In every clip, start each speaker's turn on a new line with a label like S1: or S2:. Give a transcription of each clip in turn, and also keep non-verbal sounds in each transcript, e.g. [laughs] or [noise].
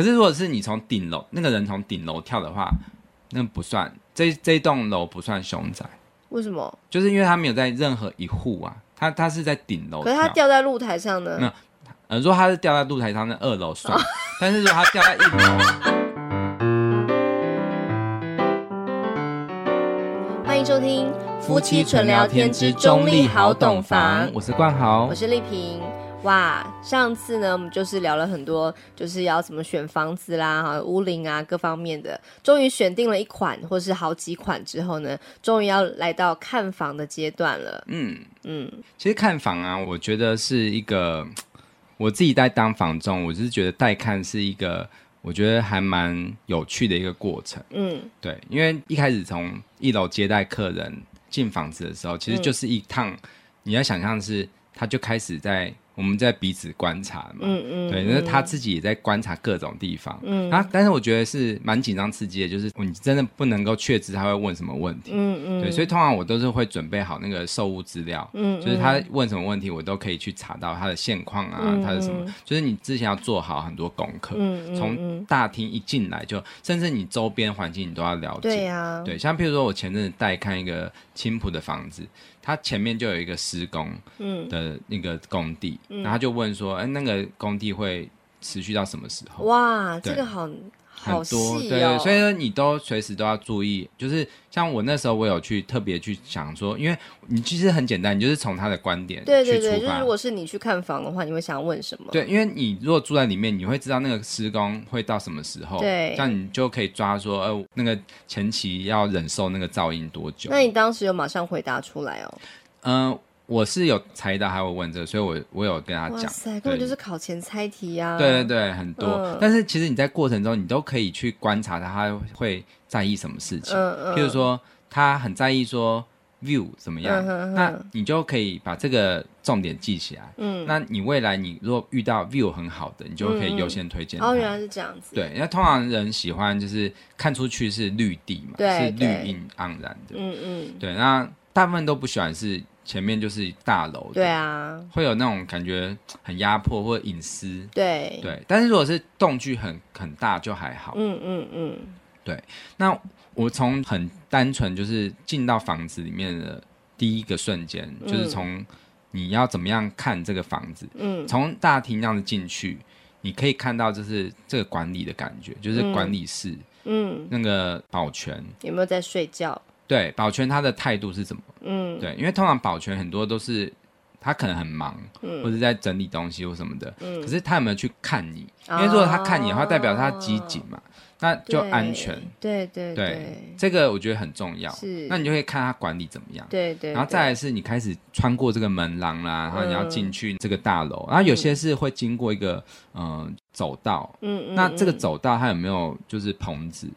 S1: 可是如果是你从顶楼那个人从顶楼跳的话，那不算，这这栋楼不算凶宅。
S2: 为什么？
S1: 就是因为他没有在任何一户啊，他他是在顶楼。
S2: 可是他掉在露台上呢？
S1: 没有，呃，如果他是掉在露台上，那二楼算。哦、[laughs] 但是如果他掉在一楼。
S2: 欢迎收听夫妻纯聊天之中立好懂房，
S1: 我是冠豪，
S2: 我是丽萍。哇，上次呢，我们就是聊了很多，就是要怎么选房子啦，哈，屋龄啊，各方面的。终于选定了一款或是好几款之后呢，终于要来到看房的阶段了。嗯
S1: 嗯，其实看房啊，我觉得是一个，我自己在当房仲，我就是觉得带看是一个，我觉得还蛮有趣的一个过程。嗯，对，因为一开始从一楼接待客人进房子的时候，其实就是一趟，嗯、你要想象是，他就开始在。我们在彼此观察嘛，嗯嗯，对，那他自己也在观察各种地方，嗯。啊，但是我觉得是蛮紧张刺激的，就是你真的不能够确知他会问什么问题，嗯嗯，对，所以通常我都是会准备好那个售物资料，嗯，就是他问什么问题，我都可以去查到他的现况啊，嗯、他的什么，就是你之前要做好很多功课，嗯，从大厅一进来就，甚至你周边环境你都要了解，
S2: 对啊，
S1: 对，像譬如说我前阵子带看一个青浦的房子。他前面就有一个施工的那个工地，嗯、然后他就问说：“哎，那个工地会持续到什么时候？”
S2: 哇，这个好好细哦。
S1: 对，对，所以说你都随时都要注意，就是。像我那时候，我有去特别去想说，因为你其实很简单，你就是从他的观点。对对对，
S2: 就是如果是你去看房的话，你会想要问什么？
S1: 对，因为你如果住在里面，你会知道那个施工会到什么时候。
S2: 对，
S1: 这样你就可以抓说，呃，那个前期要忍受那个噪音多久？
S2: 那你当时有马上回答出来哦？
S1: 嗯、呃，我是有猜到他会问这个，所以我我有跟他讲。
S2: 哇塞，根本就是考前猜题呀、啊！
S1: 对对对，很多。嗯、但是其实你在过程中，你都可以去观察他，他会在意什么事情。嗯嗯。譬如说。他很在意说 view 怎么样，那你就可以把这个重点记起来。嗯，那你未来你如果遇到 view 很好的，你就可以优先推荐。
S2: 哦，原来是这样子。
S1: 对，因为通常人喜欢就是看出去是绿地嘛，对是绿荫盎然的。嗯嗯。对，那大部分都不喜欢是前面就是大楼。
S2: 对啊。
S1: 会有那种感觉很压迫或隐私。
S2: 对
S1: 对，但是如果是动距很很大就还好。嗯嗯嗯。对，那。我从很单纯，就是进到房子里面的第一个瞬间，嗯、就是从你要怎么样看这个房子，嗯，从大厅这样子进去，你可以看到就是这个管理的感觉，就是管理室，嗯，那个保全
S2: 有没有在睡觉？
S1: 对，保全他的态度是什么？嗯，对，因为通常保全很多都是他可能很忙，嗯，或者在整理东西或什么的，嗯，可是他有没有去看你？因为如果他看你的话，代表他机警嘛。那就安全，
S2: 对对
S1: 对，这个我觉得很重要。是，那你就会看他管理怎么样。对，对对，然后再来是你开始穿过这个门廊啦，然后你要进去这个大楼，嗯、然后有些是会经过一个嗯、呃、走道，嗯嗯，那这个走道它有没有就是棚子？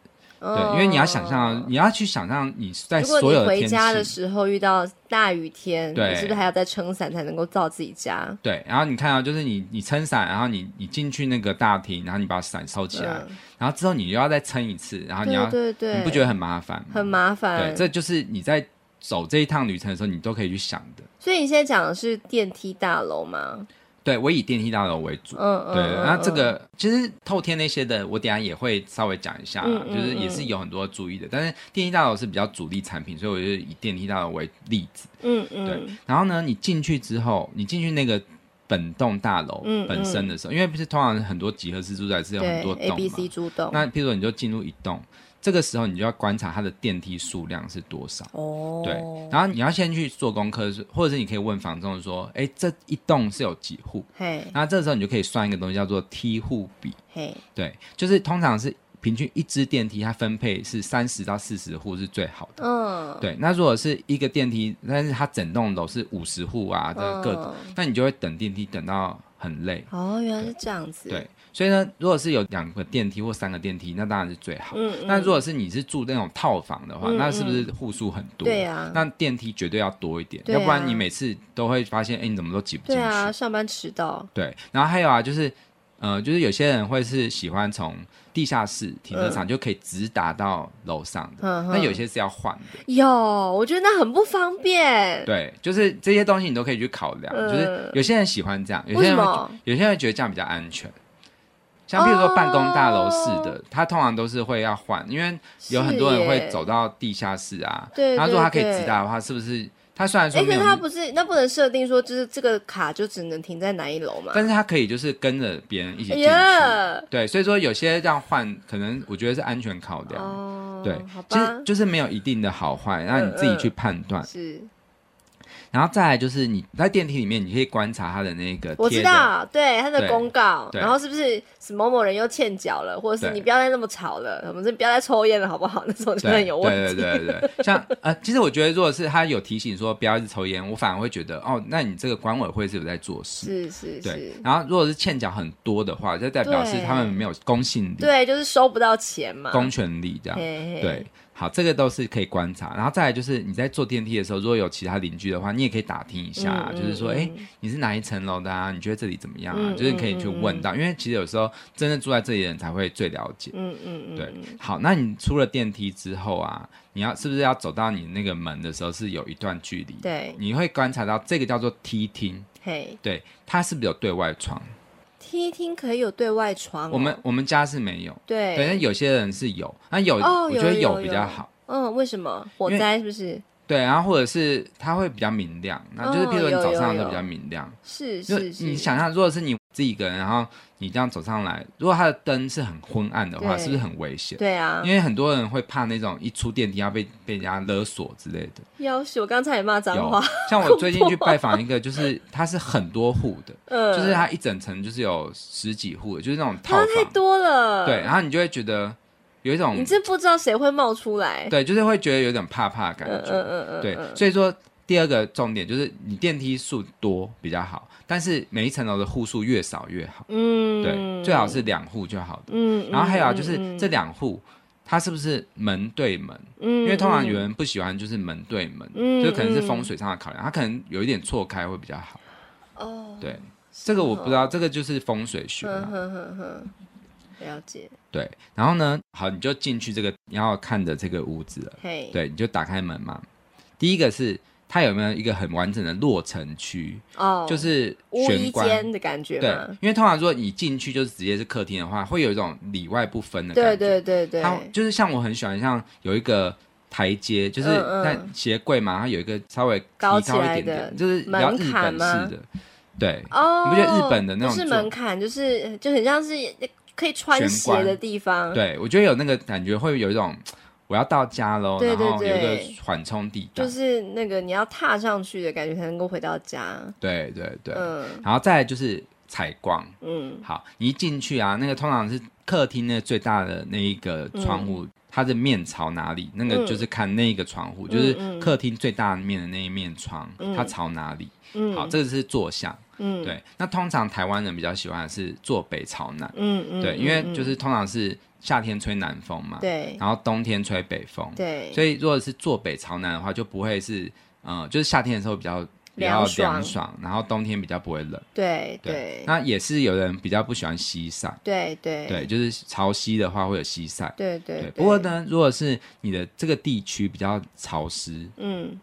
S1: 对，因为你要想象，你要去想象你在所有的天气，
S2: 回家的时候遇到大雨天，对，你是不是还要再撑伞才能够到自己家？
S1: 对，然后你看到就是你你撑伞，然后你你进去那个大厅，然后你把伞收起来，嗯、然后之后你又要再撑一次，然后你要，对对对，你不觉得很麻烦吗？
S2: 很麻烦。
S1: 对，这就是你在走这一趟旅程的时候，你都可以去想的。
S2: 所以你现在讲的是电梯大楼吗？
S1: 对，我以电梯大楼为主。嗯嗯。对，那这个其实透天那些的，我等下也会稍微讲一下，就是也是有很多注意的。但是电梯大楼是比较主力产品，所以我就以电梯大楼为例子。嗯嗯。对，然后呢，你进去之后，你进去那个本栋大楼本身的时候，嗯嗯、因为不是通常很多集合式住宅是有很多栋嘛。A、B、C 住栋。那譬如说，你就进入一栋。这个时候你就要观察它的电梯数量是多少。哦，对，然后你要先去做功课，或者是你可以问房东说，哎，这一栋是有几户？嘿，那这个时候你就可以算一个东西叫做梯户比，嘿，对，就是通常是平均一支电梯它分配是三十到四十户是最好的，嗯，对，那如果是一个电梯，但是它整栋楼是五十户啊的各种，嗯、那你就会等电梯等到很累。
S2: 哦，原来是这样子，
S1: 对。所以呢，如果是有两个电梯或三个电梯，那当然是最好。嗯嗯。那如果是你是住那种套房的话，嗯嗯，那是不是户数很多？对啊。那电梯绝对要多一点，啊、要不然你每次都会发现，哎，你怎么都挤不进去？对
S2: 啊，上班迟到。
S1: 对，然后还有啊，就是，呃，就是有些人会是喜欢从地下室停车场就可以直达到楼上的，那、嗯、有些是要换的。
S2: 有，我觉得那很不方便。
S1: 对，就是这些东西你都可以去考量。嗯、就是有些人喜欢这样，有些人有些人觉得这样比较安全。像譬如说办公大楼式的，它、哦、通常都是会要换，因为有很多人会走到地下室啊。对，他说他可以直达的话，是不是？他虽然说，哎、欸，可是
S2: 他不是，那不能设定说，就是这个卡就只能停在哪一楼嘛？
S1: 但是他可以就是跟着别人一起进去。对，所以说有些这样换，可能我觉得是安全考量。哦，对，其实就是没有一定的好坏，让你自己去判断。嗯嗯是。然后再来就是你在电梯里面，你可以观察他的那个的，
S2: 我知道，对他的公告，然后是不是什么某某人又欠缴了，或者是你不要再那么吵了，我们是不要再抽烟了，好不好？那种真的有问题。
S1: 对对对对，像 [laughs] 呃，其实我觉得，如果是他有提醒说不要一直抽烟，我反而会觉得哦，那你这个管委会是有在做事，
S2: 是是是。
S1: 对，然后如果是欠缴很多的话，就代表是他们没有公信力，
S2: 对，就是收不到钱嘛，
S1: 公权力这样，对。好，这个都是可以观察，然后再来就是你在坐电梯的时候，如果有其他邻居的话，你也可以打听一下，嗯、就是说，哎、嗯，你是哪一层楼的啊？你觉得这里怎么样啊？嗯、就是可以去问到，嗯、因为其实有时候真的住在这里的人才会最了解。嗯嗯嗯，对。好，那你出了电梯之后啊，你要是不是要走到你那个门的时候是有一段距离？对，你会观察到这个叫做梯厅。嘿，对，它是不是有对外窗？
S2: 梯厅可以有对外窗、哦，
S1: 我们我们家是没有。对，反正有些人是有，那有、
S2: 哦、
S1: 我觉得有比较好。
S2: 嗯，为什么？火灾是不是？
S1: 对，然后或者是它会比较明亮，那就是譬如说你早上的时候比较明亮。是是是。你想象，如果是你自己一个人，然后你这样走上来，如果它的灯是很昏暗的话，是不是很危险？对啊，因为很多人会怕那种一出电梯要被被人家勒索之类的。
S2: 要死！我刚才也骂脏话。
S1: 像我最近去拜访一个，就是它是很多户的，嗯，就是它一整层就是有十几户的，就是那种套房。
S2: 太多了。
S1: 对，然后你就会觉得。有一种，
S2: 你真不知道谁会冒出来，
S1: 对，就是会觉得有点怕怕的感觉，嗯嗯嗯，对，所以说第二个重点就是你电梯数多比较好，但是每一层楼的户数越少越好，嗯，对，最好是两户就好的，嗯，然后还有就是这两户它是不是门对门，嗯，因为通常有人不喜欢就是门对门，嗯，就可能是风水上的考量，它可能有一点错开会比较好，哦，对，这个我不知道，这个就是风水学嘛。
S2: 了解，
S1: 对，然后呢，好，你就进去这个你要看的这个屋子了，嘿，对，你就打开门嘛。第一个是它有没有一个很完整的落成区？哦，就是玄关。
S2: 的感觉，
S1: 对，因为通常说你进去就是直接是客厅的话，会有一种里外不分的感觉，
S2: 对对对对，
S1: 它就是像我很喜欢，像有一个台阶，就是在鞋柜嘛，它有一个稍微高一点点，就是比较日本式的，对，哦，你不觉得日本的那
S2: 种是门槛，就是就很像是。可以穿鞋的地方，
S1: 对，我觉得有那个感觉，会有一种我要到家喽，对对对，然后有一个缓冲地带，
S2: 就是那个你要踏上去的感觉才能够回到家。
S1: 对对对，嗯，然后再来就是采光，嗯，好，你一进去啊，那个通常是客厅那最大的那一个窗户，嗯、它的面朝哪里，那个就是看那个窗户，嗯、就是客厅最大面的那一面窗，嗯、它朝哪里？嗯，好，这个是坐向。嗯，对，那通常台湾人比较喜欢的是坐北朝南，嗯嗯，对，因为就是通常是夏天吹南风嘛，对，然后冬天吹北风，对，所以如果是坐北朝南的话，就不会是，嗯，就是夏天的时候比较比较凉爽，然后冬天比较不会冷，对对。那也是有人比较不喜欢西晒，对对。对，就是潮汐的话会有西晒，对对。不过呢，如果是你的这个地区比较潮湿，嗯。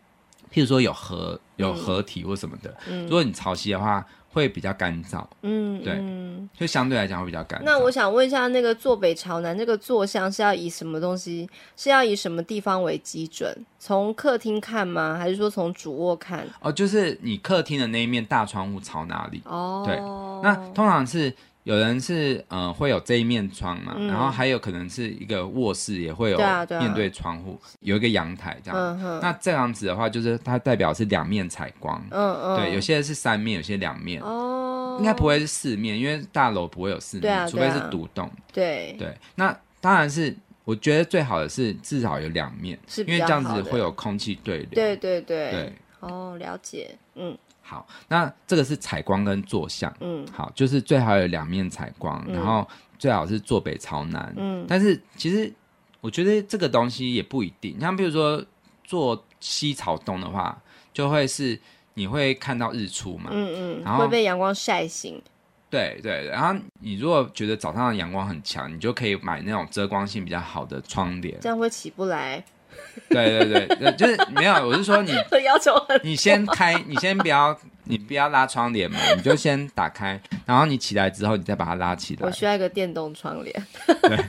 S1: 譬如说有河有河体或什么的，嗯、如果你潮汐的话，会比较干燥。嗯，对，就相对来讲会比较干燥。
S2: 那我想问一下，那个坐北朝南这个坐向是要以什么东西？是要以什么地方为基准？从客厅看吗？还是说从主卧看？
S1: 哦，就是你客厅的那一面大窗户朝哪里？哦，对，那通常是。有人是呃会有这一面窗嘛，嗯、然后还有可能是一个卧室也会有面对窗户，啊啊、有一个阳台这样。嗯、那这样子的话，就是它代表是两面采光。嗯嗯。对，有些是三面，有些两面。哦。应该不会是四面，因为大楼不会有四面，啊啊、除非是独栋。对对。那当然是，我觉得最好的是至少有两面，是因为这样子会有空气对流。对对对。对。
S2: 哦，了解。嗯。
S1: 好，那这个是采光跟坐向，嗯，好，就是最好有两面采光，嗯、然后最好是坐北朝南，嗯，但是其实我觉得这个东西也不一定，像比如说坐西朝东的话，就会是你会看到日出嘛，嗯嗯，然后
S2: 会被阳光晒醒，
S1: 对对，然后你如果觉得早上的阳光很强，你就可以买那种遮光性比较好的窗帘，
S2: 这样会起不来。[laughs]
S1: 对对对，就是没有，我是说你 [laughs]
S2: 要求很，
S1: 你先开，你先不要你不要拉窗帘嘛，你就先打开，然后你起来之后，你再把它拉起来。
S2: 我需要一个电动窗帘。
S1: 对。[laughs]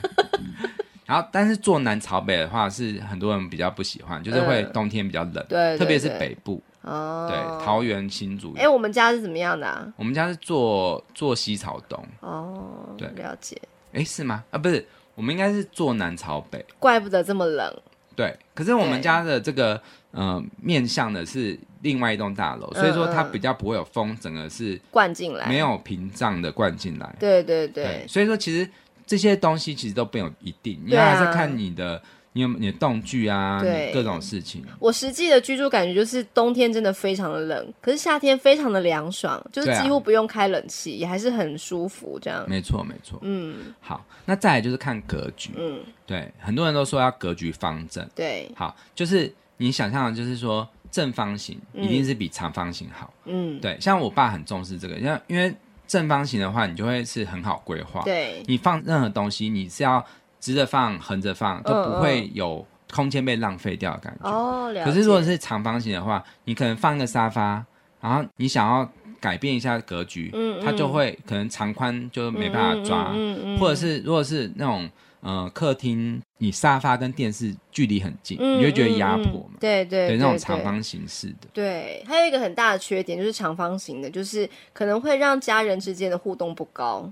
S1: 然后，但是坐南朝北的话，是很多人比较不喜欢，就是会冬天比较冷，
S2: 对，
S1: 特别是北部。哦。对，桃园新竹。
S2: 哎，我们家是怎么样的啊？
S1: 我们家是坐坐西朝东。
S2: 哦。对，了解。
S1: 哎，是吗？啊，不是，我们应该是坐南朝北。
S2: 怪不得这么冷。
S1: 对，可是我们家的这个呃面向的是另外一栋大楼，所以说它比较不会有风，整个是
S2: 灌进来，
S1: 没有屏障的灌进来。
S2: 对对对。
S1: 所以说，其实这些东西其实都没有一定，你还是看你的。你有你的道具啊，对各种事情。
S2: 我实际的居住感觉就是冬天真的非常的冷，可是夏天非常的凉爽，就是几乎不用开冷气，啊、也还是很舒服这样。
S1: 没错没错，嗯。好，那再来就是看格局，嗯，对，很多人都说要格局方正，
S2: 对。
S1: 好，就是你想象的就是说正方形一定是比长方形好，嗯，对。像我爸很重视这个，因为因为正方形的话，你就会是很好规划，
S2: 对。
S1: 你放任何东西，你是要。直着放、横着放都不会有空间被浪费掉的感觉。哦。可是如果是长方形的话，你可能放一个沙发，然后你想要改变一下格局，嗯，它就会可能长宽就没办法抓，嗯嗯，或者是如果是那种呃客厅，你沙发跟电视距离很近，你会觉得压迫嘛？
S2: 对对对，
S1: 那种长方形式的。
S2: 对，还有一个很大的缺点就是长方形的，就是可能会让家人之间的互动不高。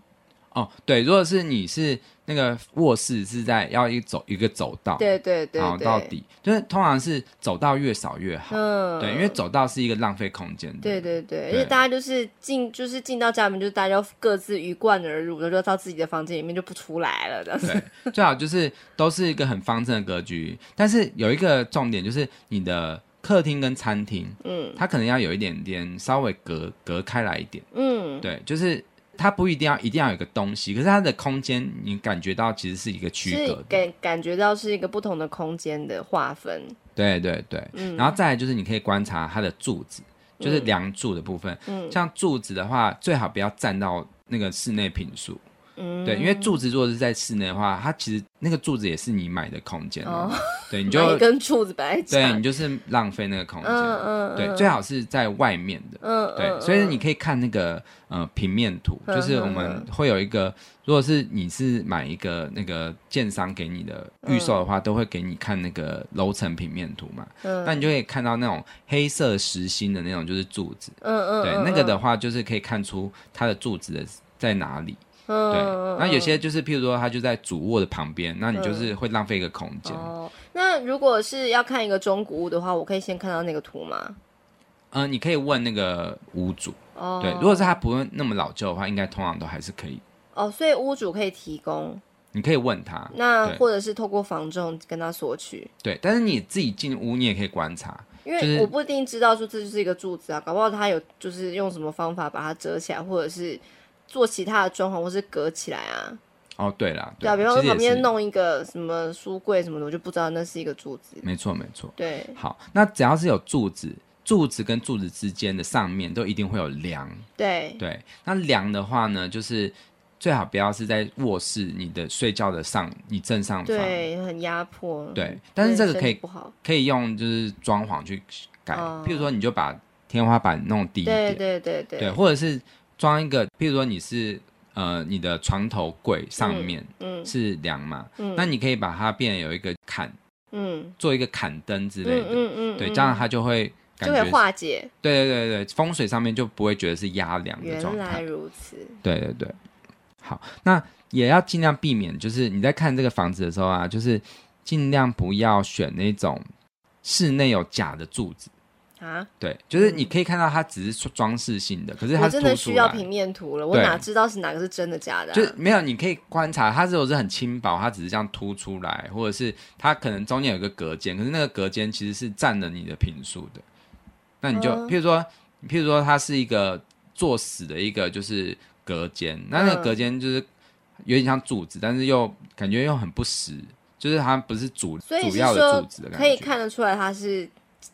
S1: 哦，对，如果是你是那个卧室是在要一走一个走道，
S2: 对对对，
S1: 好到底，就是通常是走道越少越好，嗯，对，因为走道是一个浪费空间的，
S2: 对对对，而且大家就是进就是进到家门，就是大家各自鱼贯而入，就到自己的房间里面就不出来了，这样子。
S1: 对，最好就是都是一个很方正的格局，但是有一个重点就是你的客厅跟餐厅，嗯，它可能要有一点点稍微隔隔开来一点，嗯，对，就是。它不一定要一定要有一个东西，可是它的空间你感觉到其实是一个区隔的，
S2: 感感觉到是一个不同的空间的划分。
S1: 对对对，嗯，然后再来就是你可以观察它的柱子，就是梁柱的部分，嗯，像柱子的话，最好不要站到那个室内平数。嗯，对，因为柱子如果是在室内的话，它其实那个柱子也是你买的空间，哦，[laughs] 对，你 [laughs] 就
S2: 跟柱子摆在，
S1: 对，你就是浪费那个空间，嗯嗯，对，最好是在外面的，嗯，对，所以你可以看那个呃平面图，就是我们会有一个，如果是你是买一个那个建商给你的预售的话，都会给你看那个楼层平面图嘛，嗯，那你就可以看到那种黑色实心的那种就是柱子，嗯嗯，对，那个的话就是可以看出它的柱子的在哪里。对，那有些就是，譬如说，它就在主卧的旁边，那你就是会浪费一个空间。
S2: 哦，那如果是要看一个中古屋的话，我可以先看到那个图吗？
S1: 嗯，你可以问那个屋主。哦，对，如果是他不用那么老旧的话，应该通常都还是可以。
S2: 哦，所以屋主可以提供。
S1: 你可以问他。
S2: 那或者是透过房仲跟他索取。
S1: 对，但是你自己进屋，你也可以观察，
S2: 因为我不一定知道说这就是一个柱子啊，搞不好他有就是用什么方法把它折起来，或者是。做其他的装潢或是隔起来啊？
S1: 哦，对啦，
S2: 对啊，比方说旁边弄一个什么书柜什么的，我就不知道那是一个柱子。
S1: 没错，没错。
S2: 对，
S1: 好，那只要是有柱子，柱子跟柱子之间的上面都一定会有梁。
S2: 对
S1: 对，那梁的话呢，就是最好不要是在卧室你的睡觉的上，你正上方，
S2: 对，很压迫。
S1: 对，但是这个可以可以用就是装潢去改，哦、譬如说你就把天花板弄低一点，
S2: 对对对对，
S1: 对，或者是。装一个，譬如说你是呃，你的床头柜上面是梁嘛，嗯。嗯、那你可以把它变有一个坎，嗯，做一个坎灯之类的，嗯嗯，嗯对，这样它就会
S2: 就会化解，
S1: 对对对对，风水上面就不会觉得是压梁的状态。
S2: 原来如此，
S1: 对对对，好，那也要尽量避免，就是你在看这个房子的时候啊，就是尽量不要选那种室内有假的柱子。啊，对，就是你可以看到它只是装饰性的，可是它
S2: 真的需要平面图了。我哪知道是哪个是真的假的？
S1: 就没有，你可以观察它，如果是很轻薄，它只是这样凸出来，或者是它可能中间有一个隔间，可是那个隔间其实是占了你的平数的。那你就，譬如说，譬如说，它是一个作死的一个就是隔间，那那个隔间就是有点像柱子，但是又感觉又很不实，就是它不是主主要的柱子的感觉，
S2: 可以看得出来它是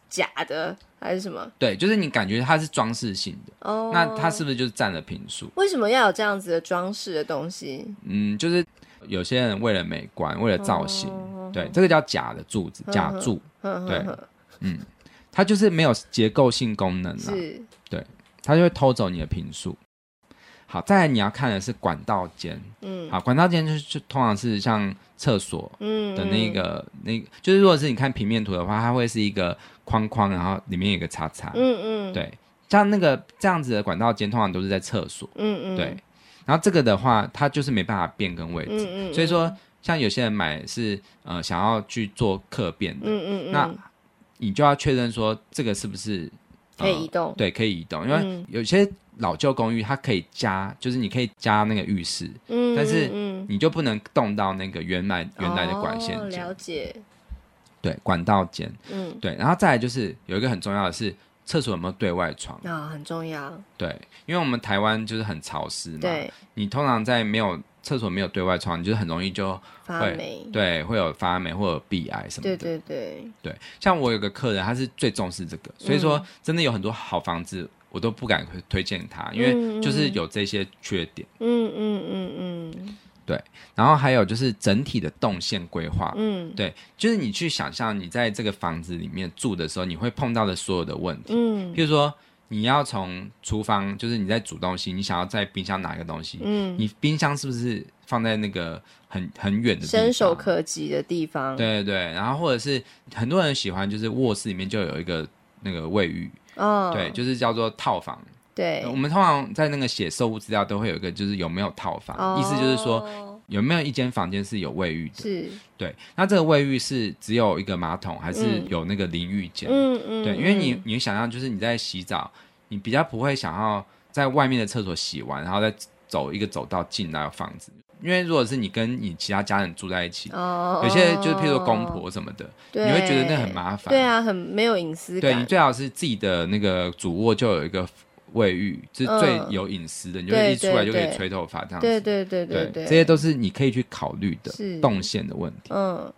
S2: 假的。还是什么？
S1: 对，就是你感觉它是装饰性的。哦，那它是不是就是占了平数？
S2: 为什么要有这样子的装饰的东西？
S1: 嗯，就是有些人为了美观，为了造型，哦、对，这个叫假的柱子，假柱，呵呵呵对，嗯，它就是没有结构性功能了，是，对，它就会偷走你的平数。好，再来你要看的是管道间，嗯，好，管道间就是就通常是像厕所，嗯的那个，嗯、那个、就是如果是你看平面图的话，它会是一个框框，然后里面有一个叉叉，嗯嗯，对，像那个这样子的管道间，通常都是在厕所，嗯嗯，对，然后这个的话，它就是没办法变更位置，嗯嗯，嗯，所以说像有些人买是呃想要去做客变的，嗯嗯嗯，那你就要确认说这个是不是。
S2: 可以移动，
S1: 呃，对，可以移动，因为有些老旧公寓它可以加，就是你可以加那个浴室，嗯，但是你就不能动到那个原来原来的管线。
S2: 哦，了解。
S1: 对，管道间，嗯，对，然后再来就是有一个很重要的是厕所有没有对外窗
S2: 啊，哦，很重要。
S1: 对，因为我们台湾就是很潮湿嘛，对，你通常在没有。厕所没有对外窗，你就很容易就会
S2: 发霉，
S1: 对，会有发霉或者鼻癌什么的。
S2: 对对对
S1: 对，像我有个客人，他是最重视这个，所以说真的有很多好房子，我都不敢推荐他，因为就是有这些缺点。嗯嗯嗯嗯，对。然后还有就是整体的动线规划，嗯，对，就是你去想象你在这个房子里面住的时候，你会碰到的所有的问题，嗯，譬如说。你要从厨房，就是你在煮东西，你想要在冰箱拿一个东西，嗯，你冰箱是不是放在那个很很远的地方，
S2: 伸手可及的地方？
S1: 对对对，然后或者是很多人喜欢，就是卧室里面就有一个那个卫浴，哦，对，就是叫做套房。对，我们通常在那个写售屋资料都会有一个，就是有没有套房，哦，意思就是说有没有一间房间是有卫浴的？是，对。那这个卫浴是只有一个马桶，还是有那个淋浴间？嗯嗯，对，因为你你想象就是你在洗澡，你比较不会想要在外面的厕所洗完，然后再走一个走道进那个房子，因为如果是你跟你其他家人住在一起，哦，有些就是譬如说公婆什么的，对，你会觉得那很麻烦，
S2: 对啊，很没有隐私感。
S1: 对，你最好是自己的那个主卧就有一个。卫浴是最有隐私的，嗯，你就一出来就可以吹头发这样子。
S2: 对对对对对，对，
S1: 这些都是你可以去考虑的动线的问题。嗯，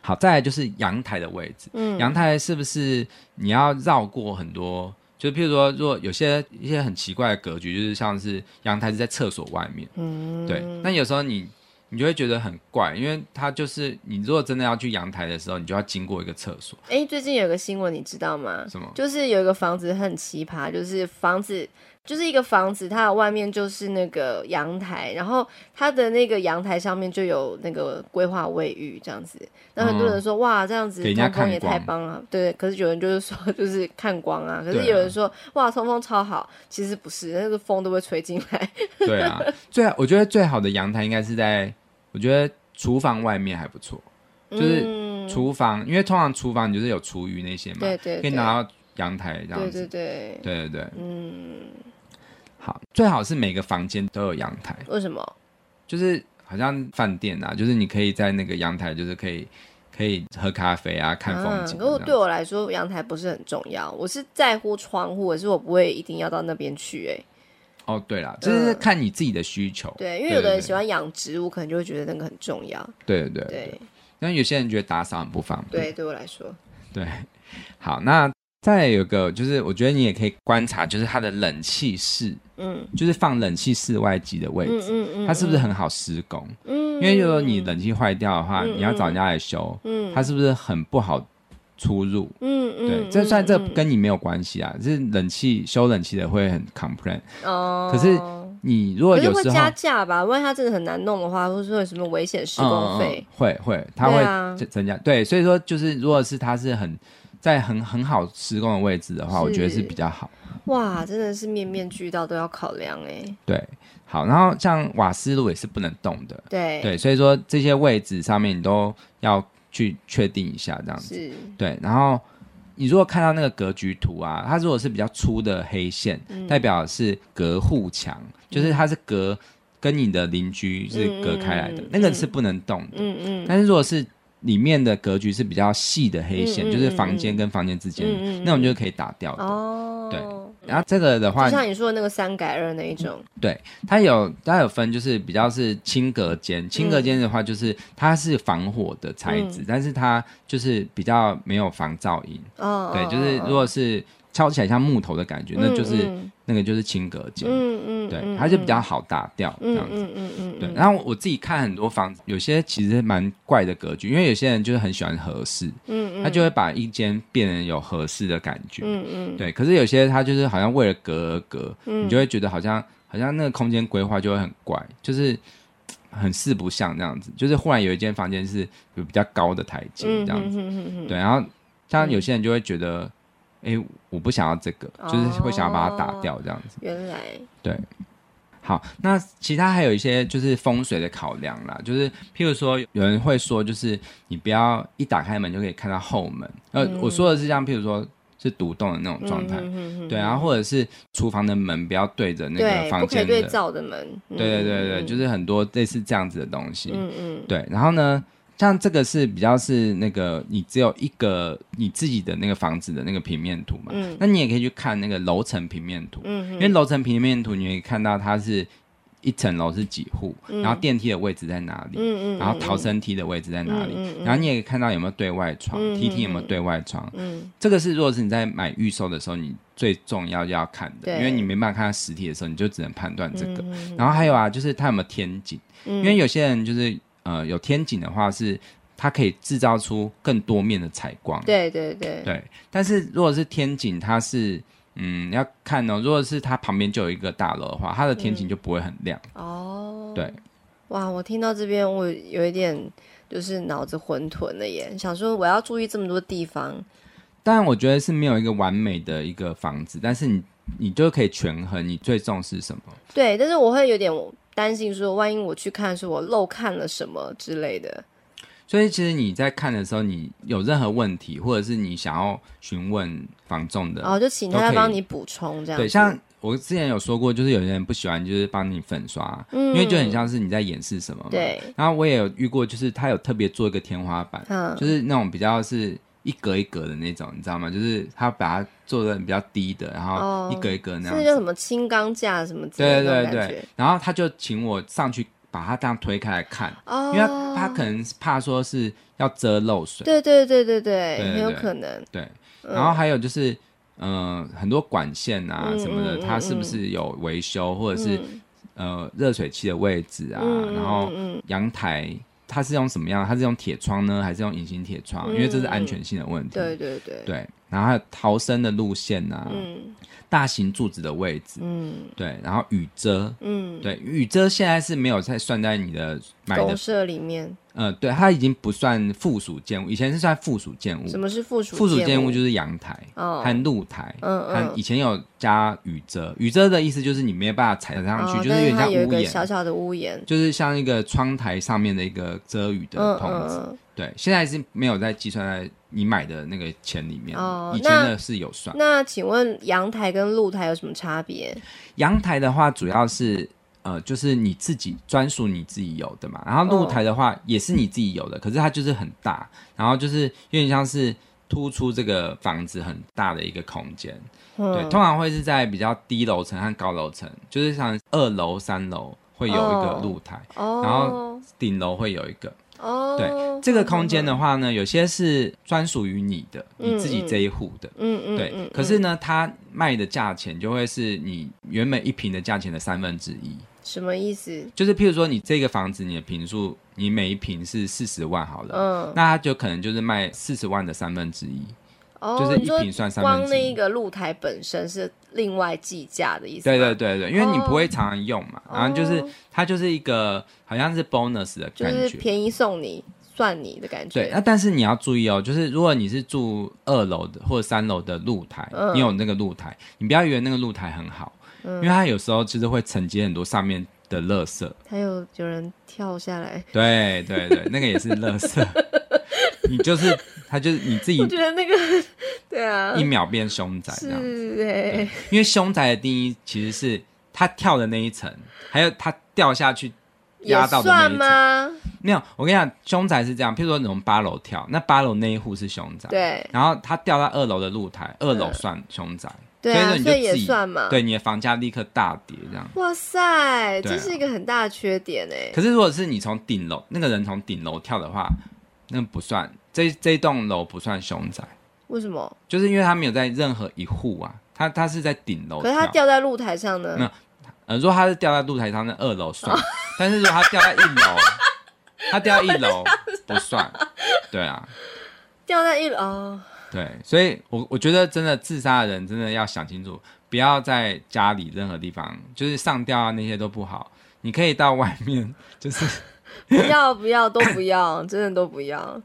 S1: 好，再来就是阳台的位置。嗯，阳台是不是你要绕过很多？就譬如说，如果有些一些很奇怪的格局，就是像是阳台是在厕所外面。嗯，对。那有时候你。你就会觉得很怪，因为它就是你如果真的要去阳台的时候，你就要经过一个厕所。
S2: 哎、欸，最近有个新闻，你知道吗？
S1: 什么？
S2: 就是有一个房子很奇葩，就是房子就是一个房子，它的外面就是那个阳台，然后它的那个阳台上面就有那个规划卫浴这样子。那很多人说、嗯、哇，这样子通风也太棒了，对。可是有人就是说就是看光啊，可是有人说、啊、哇通风超好，其实不是，那个风都会吹进来。
S1: 对啊，最好我觉得最好的阳台应该是在。我觉得厨房外面还不错，就是厨房、嗯，因为通常厨房你就是有厨余那些嘛，对对对，可以拿到阳台这样子，对对对，对对对，嗯，好，最好是每个房间都有阳台。
S2: 为什么？
S1: 就是好像饭店啊，就是你可以在那个阳台，就是可以可以喝咖啡啊，看风景。
S2: 如、啊、果对我来说，阳台不是很重要，我是在乎窗户，可是我不会一定要到那边去、欸，哎。
S1: 哦，对了，就是看你自己的需求。
S2: 嗯、对，因为有的人喜欢养植物，可能就会觉得那个很重要。
S1: 对对对，对。因为有些人觉得打扫很不方便。
S2: 对，对我来说。
S1: 对，好，那再有个就是，我觉得你也可以观察，就是它的冷气室，嗯，就是放冷气室外机的位置，嗯嗯，嗯，它是不是很好施工？嗯，因为如果你冷气坏掉的话，嗯，你要找人家来修，嗯，它是不是很不好？出入，嗯嗯，对，这算这跟你没有关系啊，就、嗯、是冷气修冷气的会很 complain 哦。可是你如果有时候会
S2: 加价吧，万一它真的很难弄的话，或者说有什么危险施工费、嗯，
S1: 会会，它会增加。对，所以说就是如果是它是很在很很好施工的位置的话，我觉得是比较好。
S2: 哇，真的是面面俱到都要考量哎。
S1: 对，好，然后像瓦斯炉也是不能动的，对对，所以说这些位置上面你都要。去确定一下这样子，对。然后你如果看到那个格局图啊，它如果是比较粗的黑线，嗯、代表是隔户墙，就是它是隔跟你的邻居是隔开来的，嗯、那个是不能动的。嗯嗯。但是如果是里面的格局是比较细的黑线，嗯、就是房间跟房间之间、嗯，那种就可以打掉的。哦。对。然后这个的话，
S2: 就像你说的那个三改二那一种，
S1: 嗯、对，它有它有分，就是比较是轻隔间，轻隔间的话就是它是防火的材质、嗯，但是它就是比较没有防噪音。哦，对，就是如果是敲起来像木头的感觉，嗯、那就是那个就是轻隔间，
S2: 嗯嗯，
S1: 对，它就比较好打掉这样子，
S2: 嗯嗯嗯，
S1: 对。然后我自己看很多房子，有些其实蛮怪的格局，因为有些人就是很喜欢合适，嗯嗯，他就会把一间变成有合适的感觉，嗯嗯，对。可是有些他就是好像为了隔而隔，你就会觉得好像好像那个空间规划就会很怪，就是很四不像这样子，就是忽然有一间房间是有比较高的台阶这样子，对。然后像有些人就会觉得。哎，我不想要这个，就是会想要把它打掉这样子。
S2: 原来
S1: 对，好，那其他还有一些就是风水的考量啦，就是譬如说有人会说，就是你不要一打开门就可以看到后门。呃、嗯，我说的是像譬如说是独栋的那种状态，嗯、对，然后或者是厨房的门不要对着那个房间的，
S2: 对照的门。
S1: 对对对对，就是很多类似这样子的东西。嗯嗯，对，然后呢？像这个是比较是那个，你只有一个你自己的那个房子的那个平面图嘛，嗯，那你也可以去看那个楼层平面图，嗯，因为楼层平面图你可以看到它是一层楼是几户，嗯，然后电梯的位置在哪里，嗯嗯，然后逃生梯的位置在哪里，嗯，然后你也可以看到有没有对外窗，嗯，梯梯有没有对外窗，嗯，这个是如果是你在买预售的时候，你最重要要看的，因为你没办法看到实体的时候，你就只能判断这个，然后还有啊，就是它有没有天井，因为有些人就是。呃，有天井的话，是它可以制造出更多面的采光。
S2: 对对对
S1: 对。但是如果是天井，它是嗯要看哦。如果是它旁边就有一个大楼的话，它的天井就不会很亮。嗯、哦。对。
S2: 哇，我听到这边，我有一点就是脑子混沌了耶，想说我要注意这么多地方。
S1: 当然，我觉得是没有一个完美的一个房子，但是你你就可以权衡你最重视什么。
S2: 对，但是我会有点。担心说，万一我去看的时候，我漏看了什么之类的。
S1: 所以，其实你在看的时候，你有任何问题，或者是你想要询问房仲的，
S2: 哦，就请他帮你补充这样。
S1: 对，像我之前有说过，就是有些人不喜欢，就是帮你粉刷，嗯，因为就很像是你在演示什么嘛。
S2: 对。
S1: 然后我也有遇过，就是他有特别做一个天花板，嗯，就是那种比较是。一格一格的那种，你知道吗？就是他把它做的比较低的，然后一格一格那样。这、哦、叫什
S2: 么轻钢架什么之类
S1: 的？对对对对。然后他就请我上去把它这样推开来看，哦、因为他他可能怕说是要遮漏水。
S2: 对对对对对，很有可能。
S1: 对。然后还有就是，嗯、呃，很多管线啊什么的，它、嗯嗯嗯、是不是有维修，或者是、嗯、呃热水器的位置啊？嗯、然后阳台。它是用什么样？它是用铁窗呢，还是用隐形铁窗？嗯、因为这是安全性的问题。
S2: 对对对。
S1: 对，然后还有逃生的路线啊，嗯，大型柱子的位置，嗯，对，然后雨遮，嗯，对，雨遮现在是没有在算在你的买的
S2: 公设里面。
S1: 呃，对，它已经不算附属建物，以前是算附属建物。
S2: 什么是附属？
S1: 附属建物就是阳台和露台，嗯嗯，以前有加雨遮，雨遮的意思就是你没有办法踩上去，就是有点像屋檐，
S2: 小小的屋檐，
S1: 就是像一个窗台上面的一个遮雨的棚子。对，现在是没有在计算在你买的那个钱里面，哦以前的是有算。
S2: 那请问阳台跟露台有什么差别？
S1: 阳台的话，主要是。呃，就是你自己专属你自己有的嘛，然后露台的话也是你自己有的，哦、可是它就是很大，然后就是有点像是突出这个房子很大的一个空间。嗯、对，通常会是在比较低楼层和高楼层，就是像二楼、三楼会有一个露台，哦、然后顶楼会有一个。哦，对，这个空间的话呢，有些是专属于你的，你自己这一户的，嗯嗯，对。可是呢，它卖的价钱就会是你原本一平的价钱的三分之一。
S2: 什么意思？
S1: 就是譬如说，你这个房子你的平数，你每一平是四十万好了，嗯，那它就可能就是卖四十万的三分之一。哦，就是一瓶算三分之一。
S2: 光那一个露台本身是另外计价的意思。
S1: 对对对对，因为你不会常常用嘛，然后就是它就是一个好像是 bonus 的感觉，
S2: 就是便宜送你算你的感觉。
S1: 对，那但是你要注意哦，就是如果你是住二楼的或者三楼的露台，你有那个露台，你不要以为那个露台很好，因为它有时候其实会承接很多上面的垃圾。
S2: 还有有人跳下来。
S1: 对对对，那个也是垃圾。[laughs] 你就是他，就是你自己。
S2: 我觉得那个，对啊，
S1: 一秒变凶宅这样子。对，因为凶宅的定义其实是他跳的那一层，还有他掉下去压到的那一层。也算吗？没有，我跟你讲，凶宅是这样，譬如说你从八楼跳，那八楼那一户是凶宅。
S2: 对。
S1: 然后他掉到二楼的露台，二楼算凶宅。
S2: 对啊，所以，你就自己也算嘛。
S1: 对，你的房价立刻大跌，这样。
S2: 哇塞，这是一个很大的缺点哎。
S1: 可是如果是你从顶楼，那个人从顶楼跳的话。那不算，这这栋楼不算凶宅，
S2: 为什么？
S1: 就是因为他没有在任何一户啊他他是在顶楼，
S2: 可是他掉在露台上呢？
S1: 没有，呃，如果他是掉在露台上，那二楼算，但是如果它掉在一楼，[laughs] 他掉在一楼不算，对啊，
S2: 掉在一楼，
S1: 对，所以我我觉得真的自杀的人真的要想清楚，不要在家里任何地方，就是上吊啊那些都不好，你可以到外面，[laughs] 就是 [laughs]
S2: 不要不要都不要，真的都不要。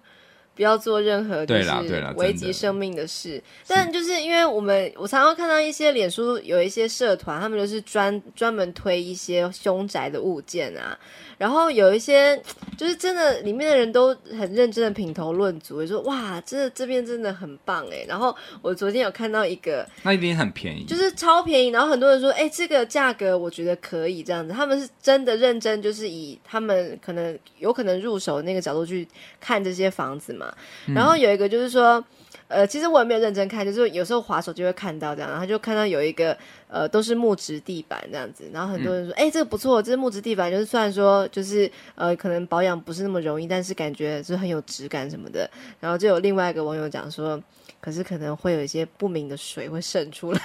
S2: 不要做任何就是危及生命的事，的但就是因为我们我常常看到一些脸书有一些社团，他们就是专专门推一些凶宅的物件啊。然后有一些就是真的，里面的人都很认真的品头论足，说哇，这这边真的很棒哎。然后我昨天有看到一个，
S1: 那一定很便宜，
S2: 就是超便宜。然后很多人说，哎，这个价格我觉得可以这样子。他们是真的认真，就是以他们可能有可能入手的那个角度去看这些房子嘛。然后有一个就是说。呃，其实我也没有认真看，就是有时候滑手就会看到这样，然后就看到有一个呃，都是木质地板这样子，然后很多人说，哎、嗯，这个不错，这是木质地板，就是虽然说就是呃，可能保养不是那么容易，但是感觉是很有质感什么的。然后就有另外一个网友讲说，可是可能会有一些不明的水会渗出来，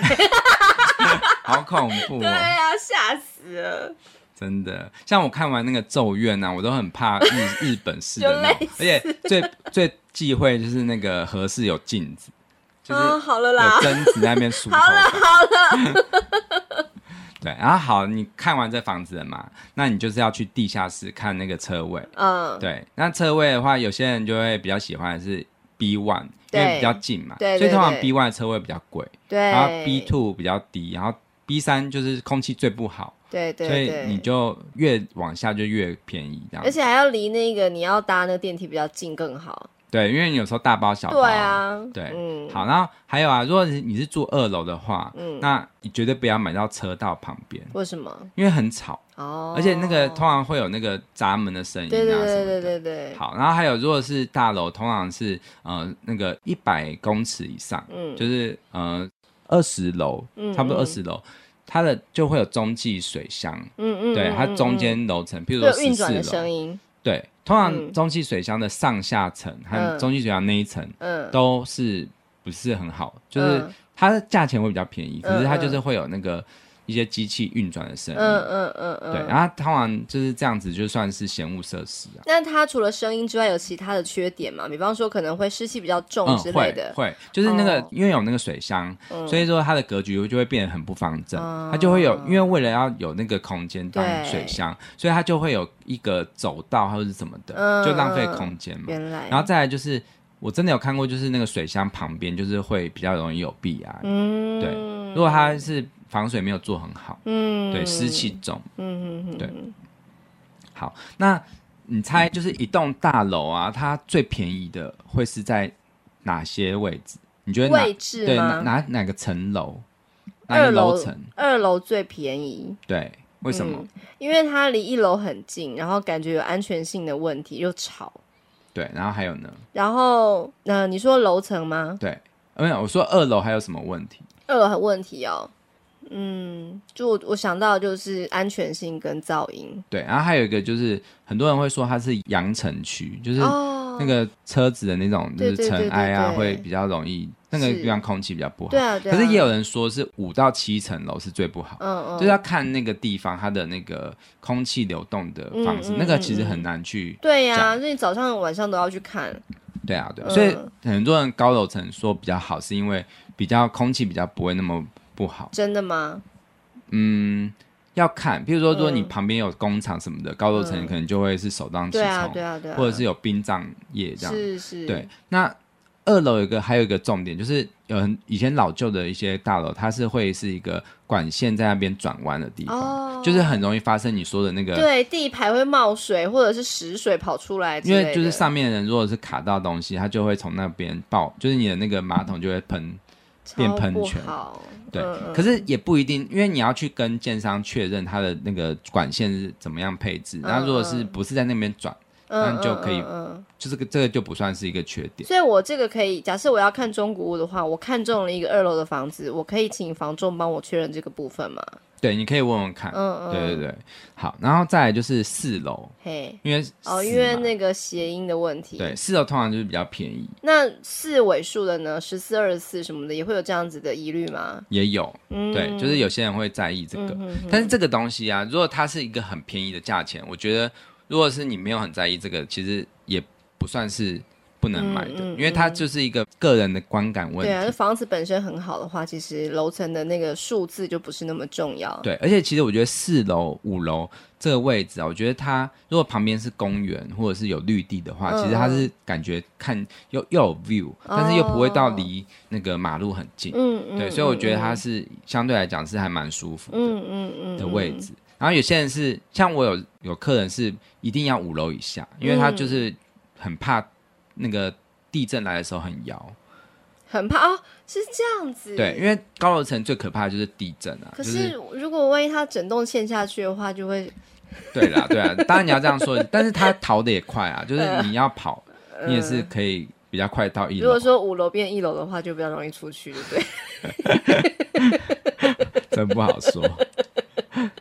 S2: [laughs]
S1: 好恐怖、哦，
S2: 对啊，吓死了。
S1: 真的，像我看完那个咒怨啊，我都很怕日日本式的那种，而且最最忌讳就是那个和室有镜子，就是有贞子在那边梳头。
S2: 好了好了，[laughs]
S1: 对，然后好，你看完这房子了嘛？那你就是要去地下室看那个车位。嗯，对，那车位的话，有些人就会比较喜欢的是 B one，因为比较近嘛，对，所以通常 B one 的车位比较贵，对，然后 B two 比较低，然后 B 三就是空气最不好。
S2: 对对，
S1: 对，所以你就越往下就越便宜，这样。
S2: 而且还要离那个你要搭那个电梯比较近更好。
S1: 对，因为你有时候大包小包。
S2: 对啊，
S1: 对，嗯。好，然后还有啊，如果你是住二楼的话，嗯，那你绝对不要买到车道旁边。
S2: 为什么？
S1: 因为很吵哦，而且那个通常会有那个闸门的声音啊，对对对对对对。好，然后还有，如果是大楼，通常是呃那个一百公尺以上，嗯，就是呃二十楼，差不多二十楼。它的就会有中继水箱，嗯嗯，对，它中间楼层，譬如说十四楼，对，通常中汽水箱的上下层和中汽水箱那一层，嗯，都是不是很好，就是它的价钱会比较便宜，可是它就是会有那个。一些机器运转的声音，嗯嗯嗯嗯，对，然后通常就是这样子，就算是嫌恶设施啊。
S2: 那它除了声音之外，有其他的缺点吗？比方说可能会湿气比较重之类的。
S1: 嗯、会，会，就是那个、哦、因为有那个水箱，嗯、所以说它的格局就会变得很不方正。嗯、它就会有，因为为了要有那个空间当水箱，所以它就会有一个走道或者是什么的，嗯、就浪费空间嘛。原来，然后再来就是我真的有看过，就是那个水箱旁边就是会比较容易有壁癌。嗯，对，如果它是。防水没有做很好，嗯，对，湿气重，嗯嗯嗯，对。好，那你猜，就是一栋大楼啊，它最便宜的会是在哪些位置？你觉得哪位置对哪哪哪个层楼？二楼层，
S2: 二楼最便宜。
S1: 对，为什么？
S2: 嗯，因为它离一楼很近，然后感觉有安全性的问题，又吵。
S1: 对，然后还有呢？
S2: 然后，那，呃，你说楼层吗？
S1: 对，没有，我说二楼还有什么问题？
S2: 二楼有问题哦。嗯，就我我想到就是安全性跟噪音。
S1: 对，然后还有一个就是很多人会说它是扬尘区，就是那个车子的那种就是尘埃啊，会比较容易那个地方空气比较不好。对啊，对啊。可是也有人说是五到七层楼是最不好，嗯嗯，就是要看那个地方它的那个空气流动的方式，那个其实很难去。
S2: 对呀，所以早上晚上都要去看。
S1: 对啊，对啊，所以很多人高楼层说比较好，是因为比较空气比较不会那么。不好，
S2: 真的吗？
S1: 嗯，要看，比如说，如果你旁边有工厂什么的，嗯、高楼层可能就会是首当其冲，对啊，对啊，对啊，或者是有殡葬业这样，是是，对。那二楼有一个，还有一个重点，就是有很以前老旧的一些大楼，它是会是一个管线在那边转弯的地方，哦、就是很容易发生你说的那个，
S2: 对，地排会冒水或者是屎水跑出来，
S1: 因为就是上面的人如果是卡到东西，它就会从那边爆，就是你的那个马桶就会喷。变喷泉，对，嗯、可是也不一定，因为你要去跟建商确认它的那个管线是怎么样配置。那、嗯、如果是不是在那边转，就可以，嗯，就这个这个就不算是一个缺点。
S2: 所以我这个可以，假设我要看中古屋的话，我看中了一个二楼的房子，我可以请房仲帮我确认这个部分吗？
S1: 对，你可以问问看。嗯嗯，对对对，好，然后再来就是四楼，嘿，因为
S2: 哦，因为那个谐音的问题。
S1: 对，四楼通常就是比较便宜。
S2: 那四尾数的呢？十四、二十四什么的，也会有这样子的疑虑吗？
S1: 也有，嗯，对，就是有些人会在意这个，嗯、哼哼但是这个东西啊，如果它是一个很便宜的价钱，我觉得，如果是你没有很在意这个，其实也不算是。不能买的，嗯嗯嗯、因为它就是一个个人的观感问题。对
S2: 啊，房子本身很好的话，其实楼层的那个数字就不是那么重要。
S1: 对，而且其实我觉得四楼、五楼这个位置啊，我觉得它如果旁边是公园或者是有绿地的话，嗯、其实它是感觉看又又有 view，、哦、但是又不会到离那个马路很近。嗯嗯。对，所以我觉得它是相对来讲是还蛮舒服的。嗯嗯嗯。的位置，然后有些人是像我有有客人是一定要五楼以下，因为他就是很怕。那个地震来的时候很摇，
S2: 很怕哦，是这样子。
S1: 对，因为高楼层最可怕的就是地震啊。
S2: 可是如果万一它整栋陷下去的话，就会。[laughs]
S1: 对啦，对啊，当然你要这样说，[laughs] 但是他逃的也快啊，就是你要跑，你也是可以比较快到一楼。
S2: 如果说五楼变一楼的话，就比较容易出去，对不
S1: 对？[laughs] 真不好说。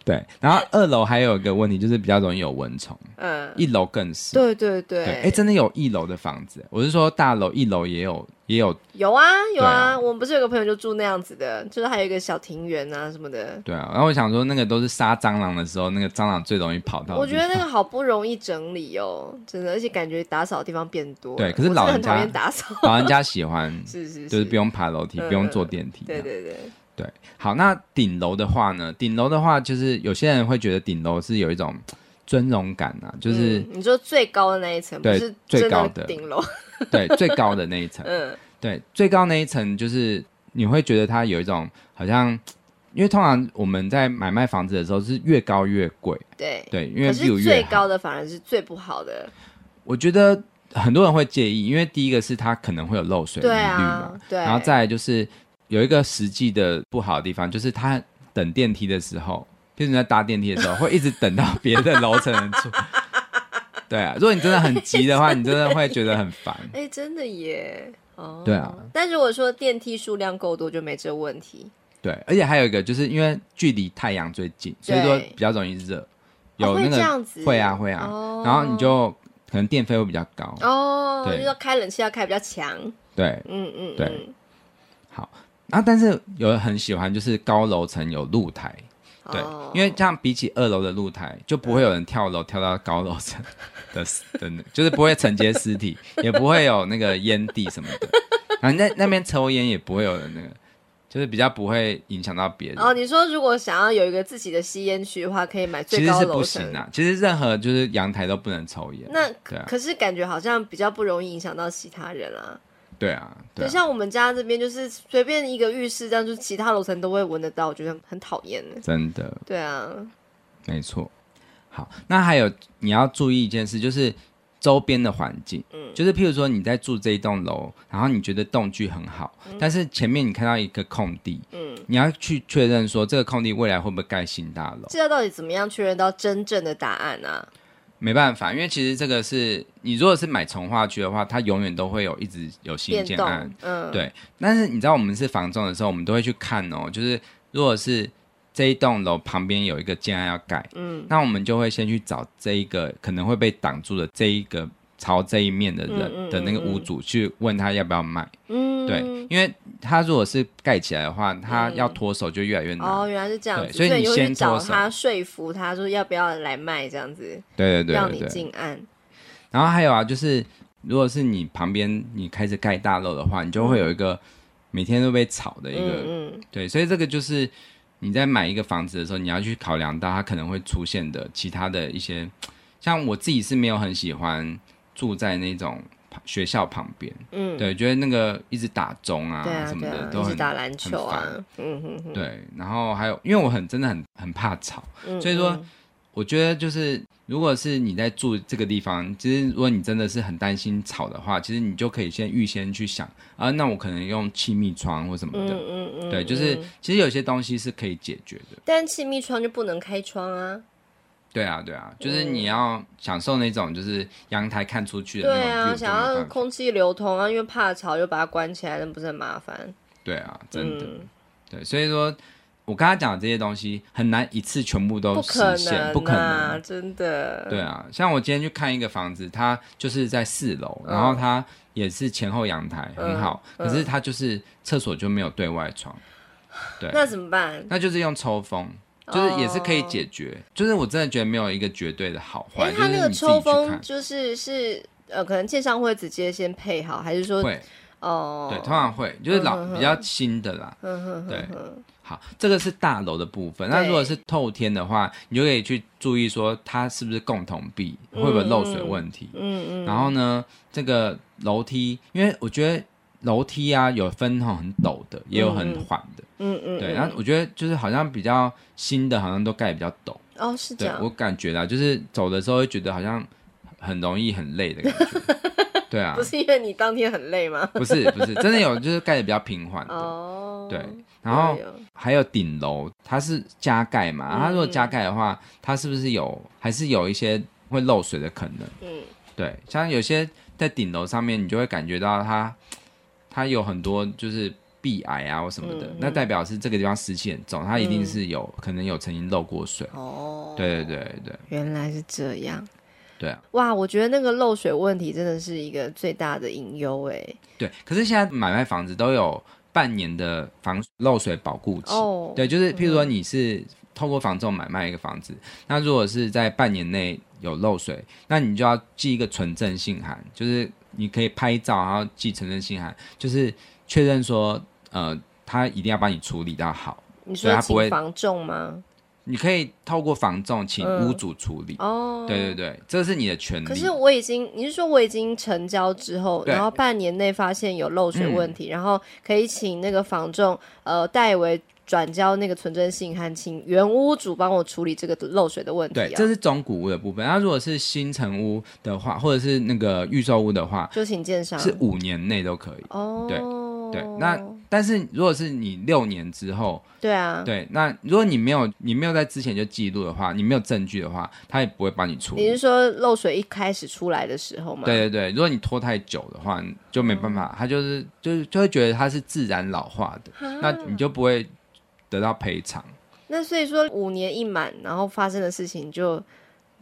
S1: 对，然后二楼还有一个问题，就是比较容易有蚊虫。嗯，一楼更是。
S2: 对对对。
S1: 哎，真的有一楼的房子，我是说大楼一楼也有，也有。
S2: 有啊有啊，啊我们不是有个朋友就住那样子的，就是还有一个小庭园啊什么的。
S1: 对啊，然后我想说，那个都是杀蟑螂的时候，那个蟑螂最容易跑到。
S2: 我觉得那个好不容易整理哦，真的，而且感觉打扫的地方变多。
S1: 对，可是老人家
S2: 打扫，
S1: 老人家喜欢，[laughs]
S2: 是是，
S1: 就是不用爬楼梯，不用坐电梯。
S2: 对对对。
S1: 对，好，那顶楼的话呢？顶楼的话，就是有些人会觉得顶楼是有一种尊荣感啊，就是、嗯、
S2: 你说最高的那一层，
S1: 对，
S2: 不是
S1: 最高的
S2: 顶楼，
S1: 对，最高的那一层，[laughs] 嗯，对，最高那一层就是你会觉得它有一种好像，因为通常我们在买卖房子的时候是越高越贵，
S2: 对
S1: 对，因为
S2: 最高的反而是最不好的。
S1: 我觉得很多人会介意，因为第一个是它可能会有漏水的疑虑嘛，
S2: 对，
S1: 然后再来就是。有一个实际的不好的地方，就是他等电梯的时候，就是在搭电梯的时候，会一直等到别的楼层人出。[laughs] 对啊，如果你真的很急的话，你真的会觉得很烦。[laughs]
S2: 哎、欸，真的耶。哦。
S1: 对啊。
S2: 但如果说电梯数量够多，就没这个问题。
S1: 对，而且还有一个，就是因为距离太阳最近，所以说比较容易热。有那个、哦、会这样子。会啊，会啊。哦、然后你就可能电费会比较高。哦。对。
S2: 就是说开冷气要开比较强。
S1: 对。嗯嗯。对。好。啊，但是有人很喜欢，就是高楼层有露台，对，哦、因为这样比起二楼的露台，就不会有人跳楼跳到高楼层 [laughs] 的的，就是不会承接尸体，[laughs] 也不会有那个烟蒂什么的，然后那那边抽烟也不会有人那个，就是比较不会影响到别人。
S2: 哦，你说如果想要有一个自己的吸烟区的话，可以买最高楼层。其实是不行啊，
S1: 其实任何就是阳台都不能抽烟。
S2: 那对啊，可是感觉好像比较不容易影响到其他人啊。
S1: 对啊，
S2: 对，像我们家这边就是随便一个浴室，这样就其他楼层都会闻得到，我觉得很讨厌。
S1: 真的。
S2: 对啊，
S1: 没错。好，那还有你要注意一件事，就是周边的环境。嗯，就是譬如说你在住这一栋楼，然后你觉得栋距很好，嗯、但是前面你看到一个空地，嗯，你要去确认说这个空地未来会不会盖新大楼？
S2: 这要到底怎么样确认到真正的答案呢、啊？
S1: 没办法，因为其实这个是你如果是买从化区的话，它永远都会有一直有新建案，嗯，对。但是你知道我们是房仲的时候，我们都会去看哦，就是如果是这一栋楼旁边有一个建案要盖，嗯，那我们就会先去找这一个可能会被挡住的这一个。朝这一面的人的那个屋主去问他要不要卖，嗯，对，因为他如果是盖起来的话，他要脱手就越来越难。
S2: 哦，原来是这样子，
S1: 所以你先
S2: 找他说服他说要不要来卖这样子，
S1: 对对对，
S2: 让你进案。
S1: 然后还有啊，就是如果是你旁边你开始盖大楼的话，你就会有一个每天都被吵的一个，嗯，对，所以这个就是你在买一个房子的时候，你要去考量到它可能会出现的其他的一些，像我自己是没有很喜欢。住在那种学校旁边，嗯，对，觉得那个一直打钟啊什么的，啊啊、都很打篮球啊，嗯哼哼，对，然后还有，因为我很真的很很怕吵，嗯嗯，所以说我觉得就是，如果是你在住这个地方，其实如果你真的是很担心吵的话，其实你就可以先预先去想啊，那我可能用气密窗或什么的，嗯嗯嗯，对，就是其实有些东西是可以解决的，
S2: 但气密窗就不能开窗啊。
S1: 对啊，对啊，就是你要享受那种就是阳台看出去的那种。
S2: 对啊，想要空气流通啊，因为怕吵就把它关起来，那不是很麻烦？
S1: 对啊，真的。嗯、对，所以说我刚才讲的这些东西很难一次全部都实现，不可能、啊，
S2: 不可能，真的。
S1: 对啊，像我今天去看一个房子，它就是在四楼，然后它也是前后阳台很好，嗯、可是它就是厕所就没有对外窗。对，
S2: 那怎么办？
S1: 那就是用抽风。就是也是可以解决，oh. 就是我真的觉得没有一个绝对的好坏。
S2: 他那个抽风就是是呃，可能建商会直接先配好，还是说
S1: 会
S2: 哦？
S1: 对，通常会，就是老比较新的啦。嗯对，好，这个是大楼的部分。那如果是透天的话，你就可以去注意说它是不是共同壁，会不会漏水问题。嗯嗯。然后呢，这个楼梯，因为我觉得。楼梯啊，有分那种很陡的，也有很缓的。嗯嗯。对，然后我觉得就是好像比较新的，好像都盖比较陡。
S2: 哦，是这样。
S1: 我感觉啦，就是走的时候会觉得好像很容易很累的感觉。[laughs] 对啊。
S2: 不是因为你当天很累吗？
S1: 不是不是，真的有就是盖的比较平缓的。哦。对，然后还有顶楼，它是加盖嘛？它如果加盖的话，它是不是有还是有一些会漏水的可能？嗯。对，像有些在顶楼上面，你就会感觉到它。它有很多就是壁癌啊或什么的，嗯、那代表是这个地方湿气很重，它一定是有、嗯、可能有曾经漏过水。哦，对对对对，
S2: 原来是这样。
S1: 对啊，
S2: 哇，我觉得那个漏水问题真的是一个最大的隐忧哎。
S1: 对，可是现在买卖房子都有半年的防漏水保护期。哦，对，就是譬如说你是透过房仲买卖一个房子，嗯、那如果是在半年内有漏水，那你就要寄一个存证信函，就是。你可以拍照，然后寄存证信函，就是确认说，呃，他一定要帮你处理到好。
S2: 你说他不会防重吗？
S1: 你可以透过房仲请屋主处理。嗯、哦，对对对，这是你的权利。
S2: 可是我已经，你是说我已经成交之后，然后半年内发现有漏水问题，嗯、然后可以请那个房仲，呃，代为。转交那个存证信函，请原屋主帮我处理这个漏水的问题啊。
S1: 对，这是中古屋的部分。那如果是新城屋的话，或者是那个预售屋的话，
S2: 就请鉴商。
S1: 是五年内都可以。哦，对对。那但是如果是你六年之后，
S2: 对啊，
S1: 对。那如果你没有你没有在之前就记录的话，你没有证据的话，他也不会帮你处理。
S2: 你是说漏水一开始出来的时候吗？
S1: 对对对。如果你拖太久的话，就没办法，他就是就是就会觉得它是自然老化的，那你就不会。得到赔偿，
S2: 那所以说五年一满，然后发生的事情就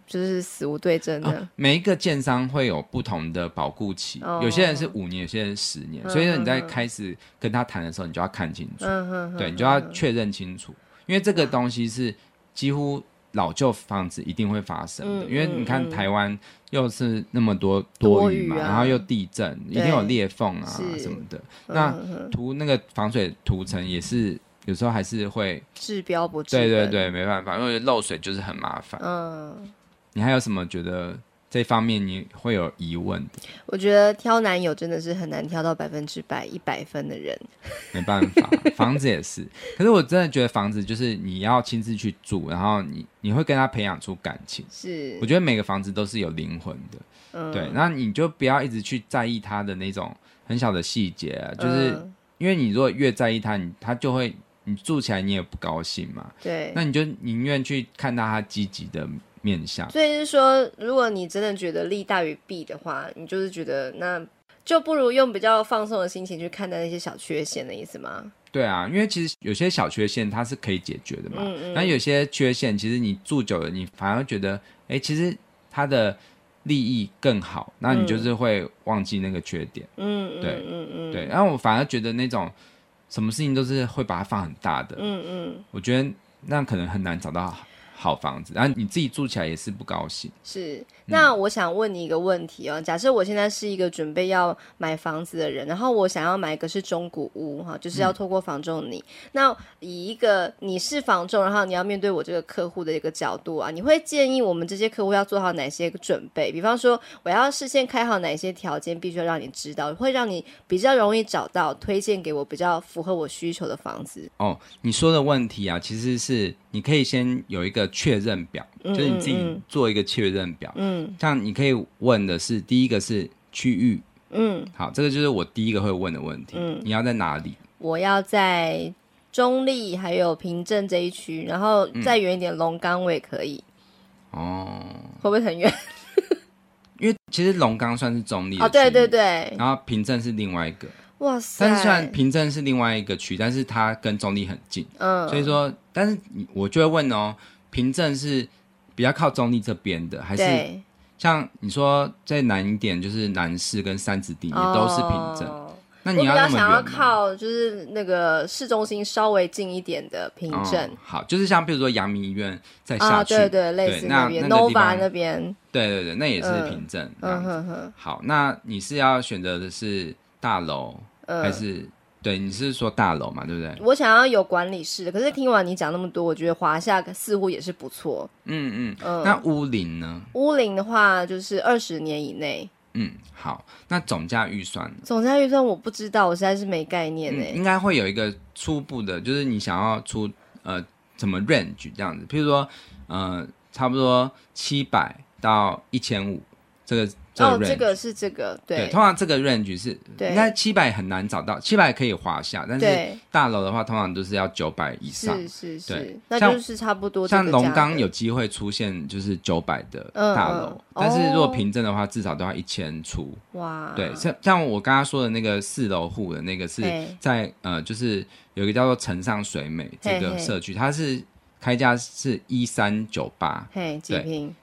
S2: 就是死无对证的。哦，
S1: 每一个建商会有不同的保固期，哦、有些人是五年，有些人是十年。嗯、所以说你在开始跟他谈的时候，你就要看清楚，嗯、对，你就要确认清楚，因为这个东西是几乎老旧房子一定会发生的。嗯、因为你看台湾又是那么多多雨嘛，然后又地震，一定有裂缝啊什么的。嗯、那涂那个防水涂层也是。有时候还是会
S2: 治标不治
S1: 本，对对对，没办法，因为漏水就是很麻烦。嗯，你还有什么觉得这方面你会有疑问的？
S2: 我觉得挑男友真的是很难挑到百分之百一百分的人。
S1: 没办法，房子也是。[laughs] 可是我真的觉得房子就是你要亲自去住，然后你你会跟他培养出感情。是，我觉得每个房子都是有灵魂的。嗯，对，那你就不要一直去在意他的那种很小的细节啊，就是、嗯、因为你如果越在意他，你他就会。你住起来你也不高兴嘛？对，那你就宁愿去看到他积极的面向。
S2: 所以是说，如果你真的觉得利大于弊的话，你就是觉得那就不如用比较放松的心情去看待那些小缺陷的意思吗？
S1: 对啊，因为其实有些小缺陷它是可以解决的嘛。嗯嗯。那有些缺陷，其实你住久了，你反而觉得，哎，其实它的利益更好，那你就是会忘记那个缺点。嗯对嗯嗯嗯。对，然后我反而觉得那种。什么事情都是会把它放很大的，嗯嗯，我觉得那可能很难找到好房子，然后你自己住起来也是不高兴。
S2: 是，那我想问你一个问题哦，嗯、假设我现在是一个准备要买房子的人，然后我想要买一个是中古屋哈，就是要透过房仲你。嗯、那以一个你是房仲，然后你要面对我这个客户的一个角度啊，你会建议我们这些客户要做好哪些准备？比方说，我要事先开好哪些条件，必须要让你知道，会让你比较容易找到推荐给我比较符合我需求的房子。
S1: 哦，你说的问题啊，其实是你可以先有一个。确认表，就是你自己做一个确认表。嗯，像你可以问的是，第一个是区域。嗯，好，这个就是我第一个会问的问题。嗯，你要在哪里？
S2: 我要在中立还有平镇这一区，然后再远一点，龙岗我也可以。
S1: 哦，
S2: 会不会很远？[laughs]
S1: 因为其实龙岗算是中立
S2: 哦，对对对，
S1: 然后平镇是另外一个，
S2: 哇塞！
S1: 但是虽然平镇是另外一个区，但是它跟中立很近，嗯，所以说，但是我就会问哦，平镇是比较靠中立这边的，还是像你说再南一点，就是南市跟三子地也都是平镇？哦那你要那想要
S2: 靠就是那个市中心稍微近一点的平镇。
S1: 哦，好，就是像比如说阳明医院再下去，
S2: 啊、对对，类似那边 Nova 那边，
S1: 对对对，那也是平镇。嗯哼哼。好，那你是要选择的是大楼，嗯、还是对？你是说大楼嘛？对不对？
S2: 我想要有管理室的，可是听完你讲那么多，我觉得华夏似乎也是不错。
S1: 嗯嗯嗯。那屋龄呢？
S2: 屋龄的话，就是二十年以内。
S1: 嗯，好，那总价预算呢？
S2: 总价预算我不知道，我实在是没概念呢、
S1: 嗯。应该会有一个初步的，就是你想要出呃怎么 range 这样子，譬如说呃差不多七百到一千五这个。
S2: 哦，这个是这个，对，
S1: 对，通常这个 range 是，对，应该七百很难找到，七百可以华厦，但是大楼的话，通常都是要九百以上，
S2: 是是是，对，那就是差不多。
S1: 像龙岗有机会出现就是九百的大楼，但是如果凭证的话，至少都要一千出。哇，对，像像我刚刚说的那个四楼户的那个是在呃，就是有一个叫做城上水美这个社区，它是开价是一三九八，
S2: 嘿，几坪？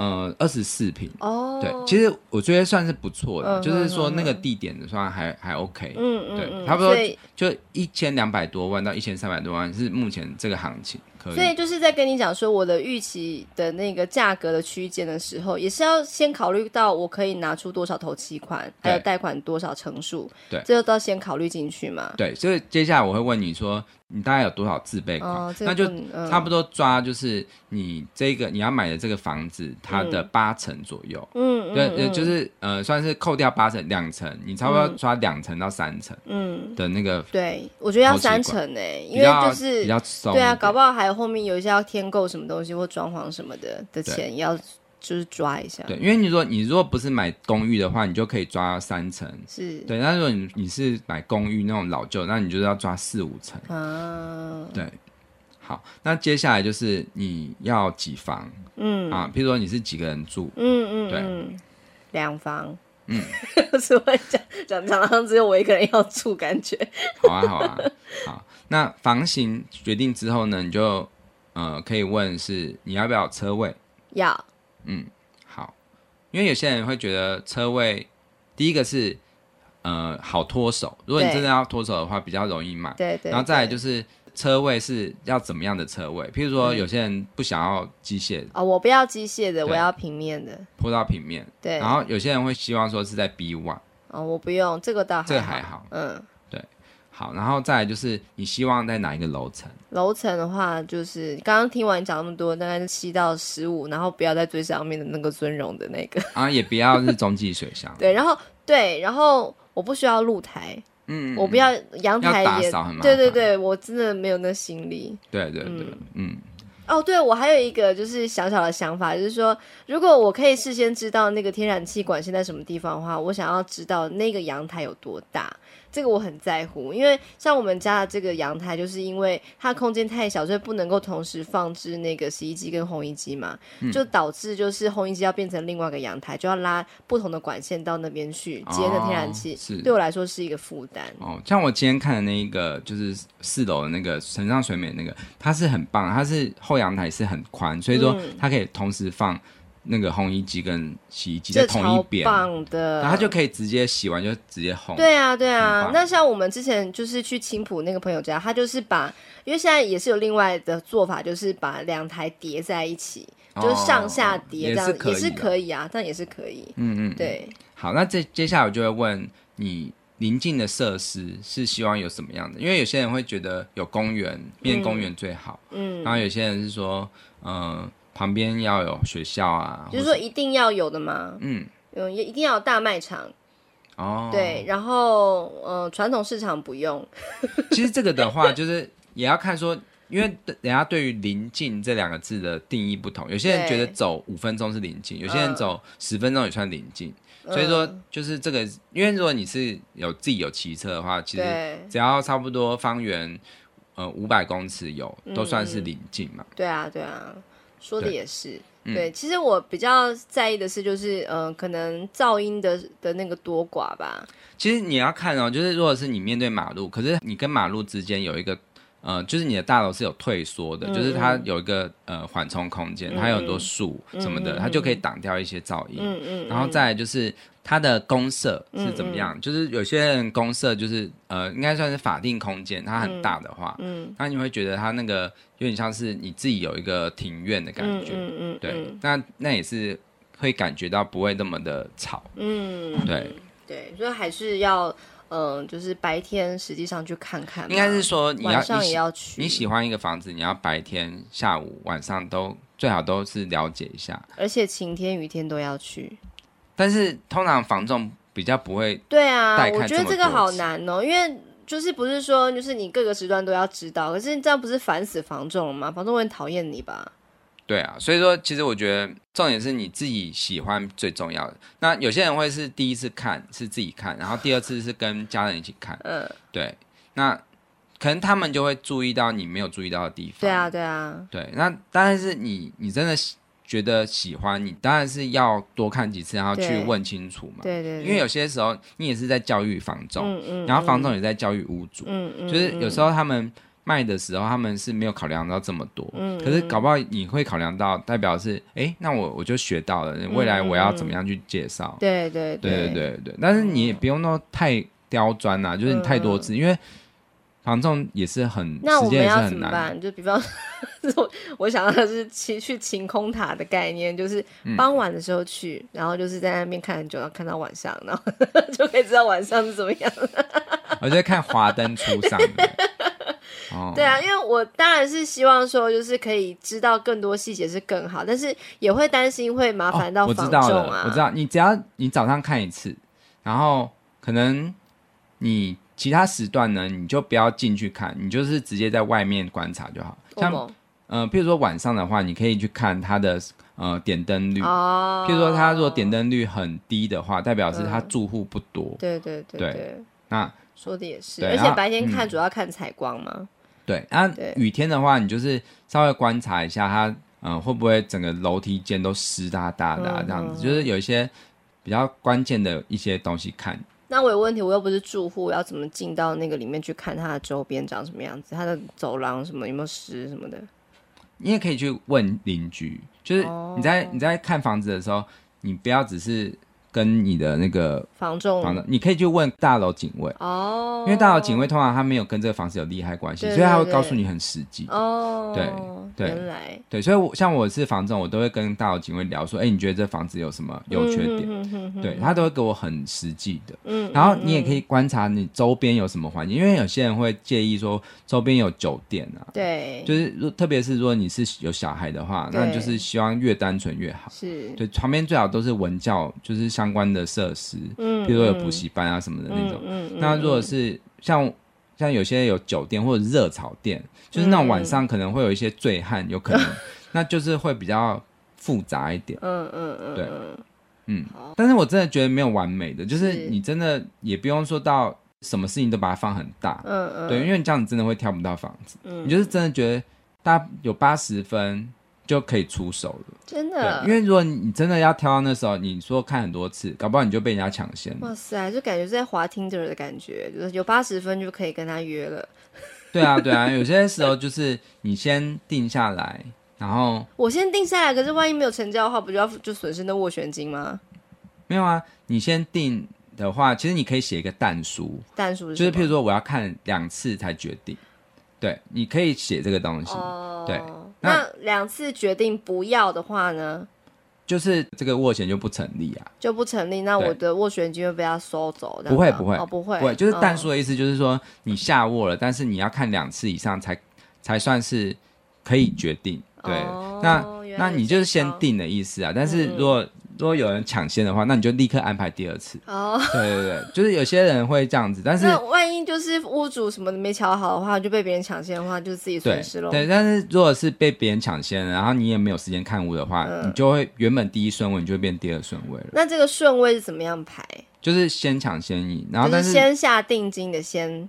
S1: 呃，二十四平哦，对，其实我觉得算是不错的，嗯、就是说那个地点的算还、嗯、还 OK，嗯嗯，对，差不多就一千两百多万到一千三百多万是目前这个行情。
S2: 可以所以就是在跟你讲说我的预期的那个价格的区间的时候，也是要先考虑到我可以拿出多少头期款，还有贷款多少成数，对，这都要先考虑进去嘛。
S1: 对，所以接下来我会问你说，你大概有多少自备款？哦这个、那就差不多抓就是你这个你要买的这个房子它的八成左右。嗯，对，嗯、就是呃算是扣掉八成两成，你差不多抓两成到三成。嗯的那个、嗯，
S2: 对我觉得要三成诶、欸，因为就是比较松，对啊，搞不好还有。后面有一些要添购什么东西或装潢什么的的钱，要就是抓一下。
S1: 对，因为你说你如果不是买公寓的话，你就可以抓三层。
S2: 是
S1: 对，那如果你你是买公寓那种老旧，那你就是要抓四五层。啊，对。好，那接下来就是你要几房？嗯啊，譬如说你是几个人住？嗯嗯，对，
S2: 两房。嗯，[laughs] 是会讲讲常常只有我一个人要住，感觉。
S1: 好啊，好啊，[laughs] 好。那房型决定之后呢，你就呃可以问是你要不要车位？
S2: 要。
S1: 嗯，好。因为有些人会觉得车位，第一个是呃好脱手，如果你真的要脱手的话，比较容易买。对，对对。然后再来就是车位是要怎么样的车位？譬如说有些人不想要机械的。
S2: 哦，我不要机械的，我要平面的。
S1: 铺到平面。对。然后有些人会希望说是在 B one。
S2: 哦，我不用这个倒还好。
S1: 这个还好。嗯。好，然后再来就是你希望在哪一个楼层？
S2: 楼层的话，就是刚刚听完你讲那么多，大概是七到十五，然后不要在最上面的那个尊荣的那个 [laughs]
S1: 啊，也不要是中继水箱。[laughs]
S2: 对，然后对，然后我不需要露台，嗯，我不要阳台也，对对对，我真的没有那心力。
S1: 对对对，嗯。嗯
S2: 哦，对，我还有一个就是小小的想法，就是说，如果我可以事先知道那个天然气管线在什么地方的话，我想要知道那个阳台有多大。这个我很在乎，因为像我们家的这个阳台，就是因为它空间太小，所以不能够同时放置那个洗衣机跟烘衣机嘛，嗯、就导致就是烘衣机要变成另外一个阳台，就要拉不同的管线到那边去接那天然气，哦、对我来说是一个负担。
S1: 哦，像我今天看的那一个就是四楼的那个城上水美那个，它是很棒，它是后阳台是很宽，所以说它可以同时放。那个烘衣机跟洗衣机在同一边，
S2: 棒的，
S1: 然后它就可以直接洗完就直接烘。
S2: 对啊，对啊。那像我们之前就是去青浦那个朋友家，他就是把，因为现在也是有另外的做法，就是把两台叠在一起，哦、就是上下叠这样也，也是可以啊，但也是可以。嗯嗯，对。
S1: 好，那这接下来我就会问你，邻近的设施是希望有什么样的？因为有些人会觉得有公园，变公园最好。嗯。然后有些人是说，嗯、呃。旁边要有学校啊，
S2: 就是说一定要有的吗？嗯，有也一定要有大卖场哦。对，然后呃，传统市场不用。[laughs]
S1: 其实这个的话，就是也要看说，因为人家对于邻近这两个字的定义不同，有些人觉得走五分钟是邻近，有些人走十分钟也算邻近。嗯、所以说，就是这个，因为如果你是有自己有骑车的话，其实只要差不多方圆呃五百公尺有，都算是邻近嘛。
S2: 对啊，对啊。说的也是。对，其实我比较在意的是，就是嗯、呃，可能噪音的的那个多寡吧。
S1: 其实你要看哦，就是如果是你面对马路，可是你跟马路之间有一个。呃，就是你的大楼是有退缩的，嗯、就是它有一个呃缓冲空间，嗯、它有很多树什么的，嗯、它就可以挡掉一些噪音。嗯嗯。然后再来就是它的公社是怎么样？嗯、就是有些人公社就是呃，应该算是法定空间，它很大的话，嗯，那你会觉得它那个有点像是你自己有一个庭院的感觉，嗯嗯，对，那那也是会感觉到不会那么的吵，嗯，对
S2: 对，所以还是要。嗯，就是白天实际上去看看，
S1: 应该是说你要
S2: 晚上也要去。
S1: 你喜欢一个房子，你要白天、下午、晚上都最好都是了解一下，
S2: 而且晴天、雨天都要去。
S1: 但是通常房仲比较不会。
S2: 对啊，我觉得这个好难哦，因为就是不是说就是你各个时段都要知道，可是这样不是烦死房仲了吗？房仲会讨厌你吧？
S1: 对啊，所以说其实我觉得重点是你自己喜欢最重要的。那有些人会是第一次看是自己看，然后第二次是跟家人一起看。嗯，对。那可能他们就会注意到你没有注意到的地方。
S2: 对啊，对啊。
S1: 对，那当然是你你真的觉得喜欢，你当然是要多看几次，然后去问清楚嘛。
S2: 对对，对对。
S1: 因为有些时候你也是在教育房仲，嗯嗯，然后房仲也在教育屋主，嗯嗯，就是有时候他们。卖的时候，他们是没有考量到这么多，嗯，可是搞不好你会考量到，代表是，哎、欸，那我我就学到了，未来我要怎么样去介绍、嗯？对对对对对对。但是你也不用那么太刁钻呐，就是你太多次，嗯、因为房仲也是很，
S2: 那我们要怎么办？就比方说，[laughs] 我想到的是去去晴空塔的概念，就是傍晚的时候去，然后就是在那边看很久，然后看到晚上，然后 [laughs] 就可以知道晚上是怎么样。
S1: 我就在看华灯初上。[laughs]
S2: 哦、对啊，因为我当然是希望说，就是可以知道更多细节是更好，但是也会担心会麻烦到我知道了，
S1: 我知道，你只要你早上看一次，然后可能你其他时段呢，你就不要进去看，你就是直接在外面观察就好。像嗯、呃，譬如说晚上的话，你可以去看它的呃点灯率。哦。譬如说，它如果点灯率很低的话，代表是它住户不多。嗯、
S2: 对对对对。
S1: 对那
S2: 说的也是，而且白天看主要看采光嘛。嗯
S1: 对，那、啊、雨天的话，你就是稍微观察一下它，嗯、呃，会不会整个楼梯间都湿哒哒的这样子，就是有一些比较关键的一些东西看。
S2: 那我有问题，我又不是住户，要怎么进到那个里面去看它的周边长什么样子？它的走廊什么有没有湿什么的？
S1: 你也可以去问邻居，就是你在、哦、你在看房子的时候，你不要只是。跟你的那个
S2: 房仲，
S1: 房仲，你可以去问大楼警卫哦，因为大楼警卫通常他没有跟这个房子有利害关系，对对对，所以他会告诉你很实际哦。对对，原来对，所以我像我是房仲，我都会跟大楼警卫聊说，哎、欸，你觉得这房子有什么优缺点？嗯、哼哼哼对，他都会给我很实际的。嗯，然后你也可以观察你周边有什么环境，因为有些人会介意说周边有酒店啊，对，就是特别是如果你是有小孩的话，对那就是希望越单纯越好。是对，旁边最好都是文教，就是像。相关的设施，嗯，比如说有补习班啊什么的那种。嗯，嗯，嗯，那如果是像像有些有酒店或者热炒店，就是那种晚上可能会有一些醉汉，有可能，嗯、[laughs] 那就是会比较复杂一点。嗯嗯嗯，对，嗯。但是我真的觉得没有完美的，就是你真的也不用说到什么事情都把它放很大。嗯嗯，对，因为你这样子真的会挑不到房子。嗯，你就是真的觉得大概有八十分。就可以出手了，
S2: 真的。
S1: 因为如果你真的要挑到那时候，你说看很多次，搞不好你就被人家抢先。
S2: 哇塞，就感觉是在滑 Tinder 的感觉，就是有八十分就可以跟他约了。
S1: 对啊，对啊，有些时候就是你先定下来，然后
S2: 我先定下来，可是万一没有成交的话，不就要就损失那斡旋金吗？
S1: 没有啊，你先定的话，其实你可以写一个但书，
S2: 但书
S1: 就是譬如说我要看两次才决定，对，你可以写这个东西，
S2: 哦、
S1: 对。
S2: 那两次决定不要的话呢？
S1: 就是这个斡旋就不成立啊，
S2: 就不成立。那我的斡旋金会被他收走？
S1: 不会不会
S2: 哦，不会
S1: 不会。就是但叔的意思，就是说你下斡了，但是你要看两次以上才才算是可以决定。对，那那你就是先定的意思啊。但是如果如果有人抢先的话，那你就立刻安排第二次。哦，对对对，就是有些人会这样子，但是
S2: 万一就是屋主什么的没瞧好的话，就被别人抢先的话，就是自己损失了。
S1: 对，但是如果是被别人抢先，然后你也没有时间看屋的话，嗯、你就会原本第一顺位，你就会变第二顺位了。
S2: 那这个顺位是怎么样排？
S1: 就是先抢先赢，然后但是，
S2: 是先下定金的先。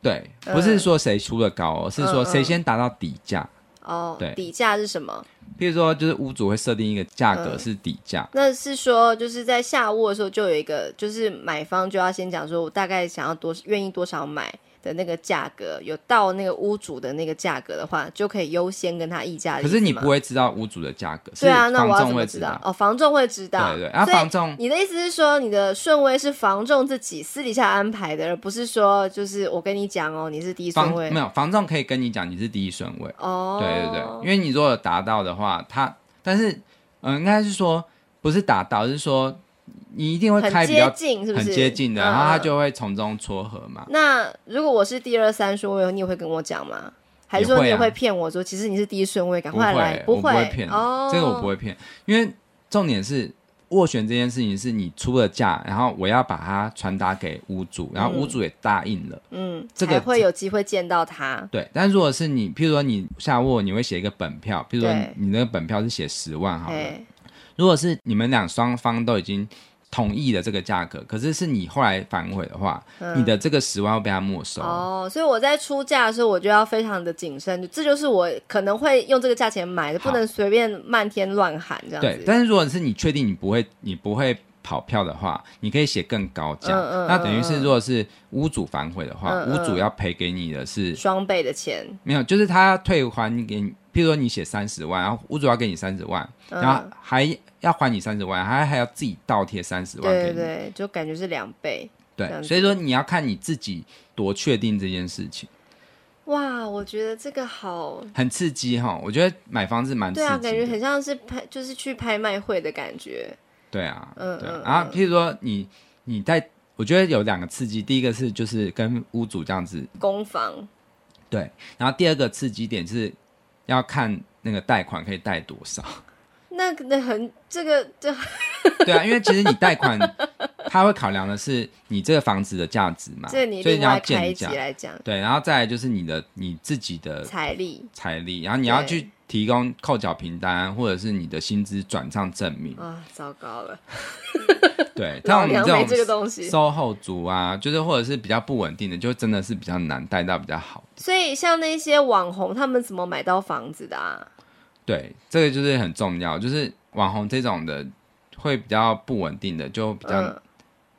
S1: 对，不是说谁出的高，嗯、是说谁先达到底价。
S2: 哦，对，底价是什么？
S1: 譬如说，就是屋主会设定一个价格是底价、嗯，
S2: 那是说就是在下屋的时候就有一个，就是买方就要先讲说，我大概想要多愿意多少买。的那个价格有到那个屋主的那个价格的话，就可以优先跟他议价。
S1: 可是你不会知道屋主的价格，
S2: 对啊，那我要怎
S1: 么
S2: 知道？哦，房仲会知道。
S1: 对对，啊，房仲，
S2: 你的意思是说，你的顺位是房仲自己私底下安排的，而不是说就是我跟你讲哦，你是第一顺位。
S1: 没有，房仲可以跟你讲你是第一顺位。哦，对对对，因为你如果达到的话，他，但是，嗯、呃，应该是说不是达到，是说。你一定会开比较
S2: 近，是不是？
S1: 很接近的，嗯、然后他就会从中撮合嘛。
S2: 那如果我是第二三顺位，你也会跟我讲吗？还是说你也会骗我说，其实你是第一顺位，赶快来？
S1: 不会，
S2: 不会
S1: 骗。哦，这个我不会骗，因为重点是斡旋这件事情是你出了价，然后我要把它传达给屋主，然后屋主也答应了，嗯，这个
S2: 会有机会见到他。
S1: 对，但如果是你，譬如说你下斡，你会写一个本票，譬如说你那个本票是写十万好了。如果是你们俩双方都已经。同意的这个价格，可是是你后来反悔的话，嗯、你的这个十万会被他没收
S2: 哦。所以我在出价的时候，我就要非常的谨慎，这就是我可能会用这个价钱买的，不能随便漫天乱喊这样子。
S1: 对，但是如果是你确定你不会，你不会跑票的话，你可以写更高价。嗯嗯、那等于是，如果是屋主反悔的话，屋主要赔给你的是
S2: 双倍的钱。
S1: 没有，就是他要退还给你，譬如说你写三十万，然后屋主要给你三十万，嗯、然后还。要还你三十万，还还要自己倒贴三十万给你，
S2: 对对，就感觉是两倍。
S1: 对，所以说你要看你自己多确定这件事情。
S2: 哇，我觉得这个好
S1: 很刺激哈！我觉得买房子蛮刺激的，对啊，
S2: 感觉很像是拍，就是去拍卖会的感觉。
S1: 对啊，嗯对。然后譬如说你你在，我觉得有两个刺激，第一个是就是跟屋主这样子
S2: 攻防，
S1: 对。然后第二个刺激点是要看那个贷款可以贷多少。
S2: 那那很这个这，[laughs]
S1: 对啊，因为其实你贷款，他会考量的是你这个房子的价值嘛，所以你要开一来讲，对，然后再来就是你的你自己的
S2: 财力
S1: 财力，然后你要去提供扣缴凭单或者是你的薪资转账证明
S2: 啊，糟糕了，
S1: 对，[laughs] 像我们这种东西。售后族啊，就是或者是比较不稳定的，就真的是比较难贷到比较好。
S2: 所以像那些网红，他们怎么买到房子的啊？
S1: 对，这个就是很重要，就是网红这种的会比较不稳定的，就比较、嗯、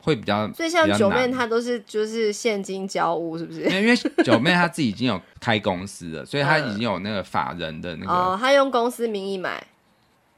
S1: 会比较。
S2: 所以像九妹她都是就是现金交屋，是不是？
S1: 因为九妹她自己已经有开公司了，[laughs] 所以她已经有那个法人的那个。
S2: 哦，她用公司名义买。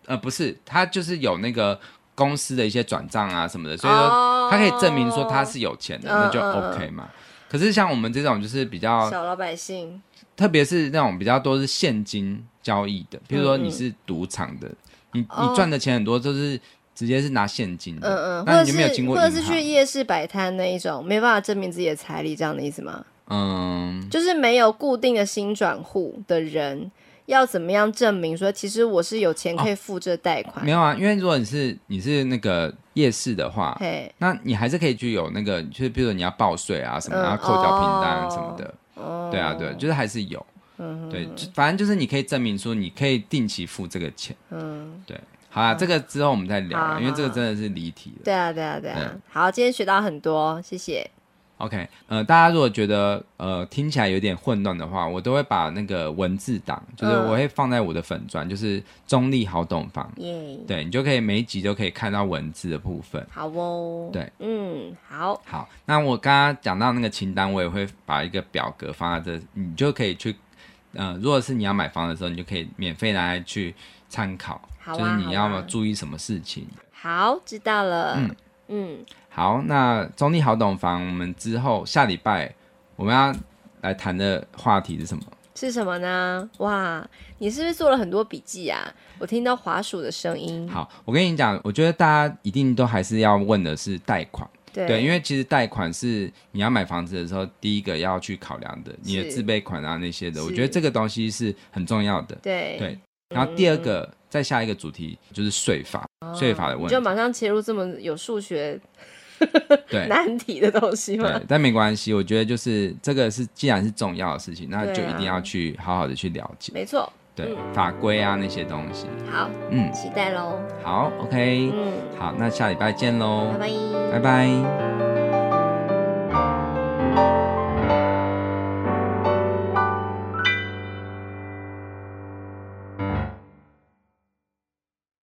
S1: 呃，不是，她就是有那个公司的一些转账啊什么的，所以说她可以证明说她是有钱的，哦、那就 OK 嘛。嗯嗯、可是像我们这种就是比较
S2: 小老百姓，
S1: 特别是那种比较多是现金。交易的，比如说你是赌场的，你你赚的钱很多，就是直接是拿现金的，嗯嗯，那你就没有经过，
S2: 或者是去夜市摆摊那一种，没办法证明自己的财力，这样的意思吗？嗯，就是没有固定的新转户的人，要怎么样证明说，其实我是有钱可以付这贷款？哦，
S1: 没有啊，因为如果你是你是那个夜市的话，嘿。那你还是可以去有那个，就是比如说你要报税啊什么，然后、嗯、扣缴凭单什么的，哦、对啊对，就是还是有。嗯，对，反正就是你可以证明说你可以定期付这个钱。嗯，对，好啊，这个之后我们再聊，因为这个真的是离题了。
S2: 对啊，对啊，对啊。好，今天学到很多，谢谢。
S1: OK，呃，大家如果觉得呃听起来有点混乱的话，我都会把那个文字档，就是我会放在我的粉专，就是中立好懂房。耶，对，你就可以每一集都可以看到文字的部分。
S2: 好哦。
S1: 对，
S2: 嗯，好。
S1: 好，那我刚刚讲到那个清单，我也会把一个表格放在这，你就可以去。嗯、呃，如果是你要买房的时候，你就可以免费拿来去参考，好啊、就是你要注意什么事情。
S2: 好，知道了。嗯
S1: 嗯，好，那中立好懂房，我们之后下礼拜我们要来谈的话题是什么？
S2: 是什么呢？哇，你是不是做了很多笔记啊？我听到滑鼠的声音。
S1: 好，我跟你讲，我觉得大家一定都还是要问的是贷款。对，对，因为其实贷款是你要买房子的时候第一个要去考量的，你的自备款啊那些的，我觉得这个东西是很重要的。对对，然后第二个、嗯、再下一个主题就是税法，税、哦、法的问题，
S2: 就马上切入这么有数学对 [laughs] 难题的东西吗？
S1: 对，但没关系，我觉得就是这个是既然是重要的事情，那就一定要去好好的去了解。
S2: 没错。
S1: 对法规啊那些东西，
S2: 好，嗯，期待喽。
S1: 好，OK，嗯，好，那下礼拜见喽，
S2: 拜拜，
S1: 拜拜。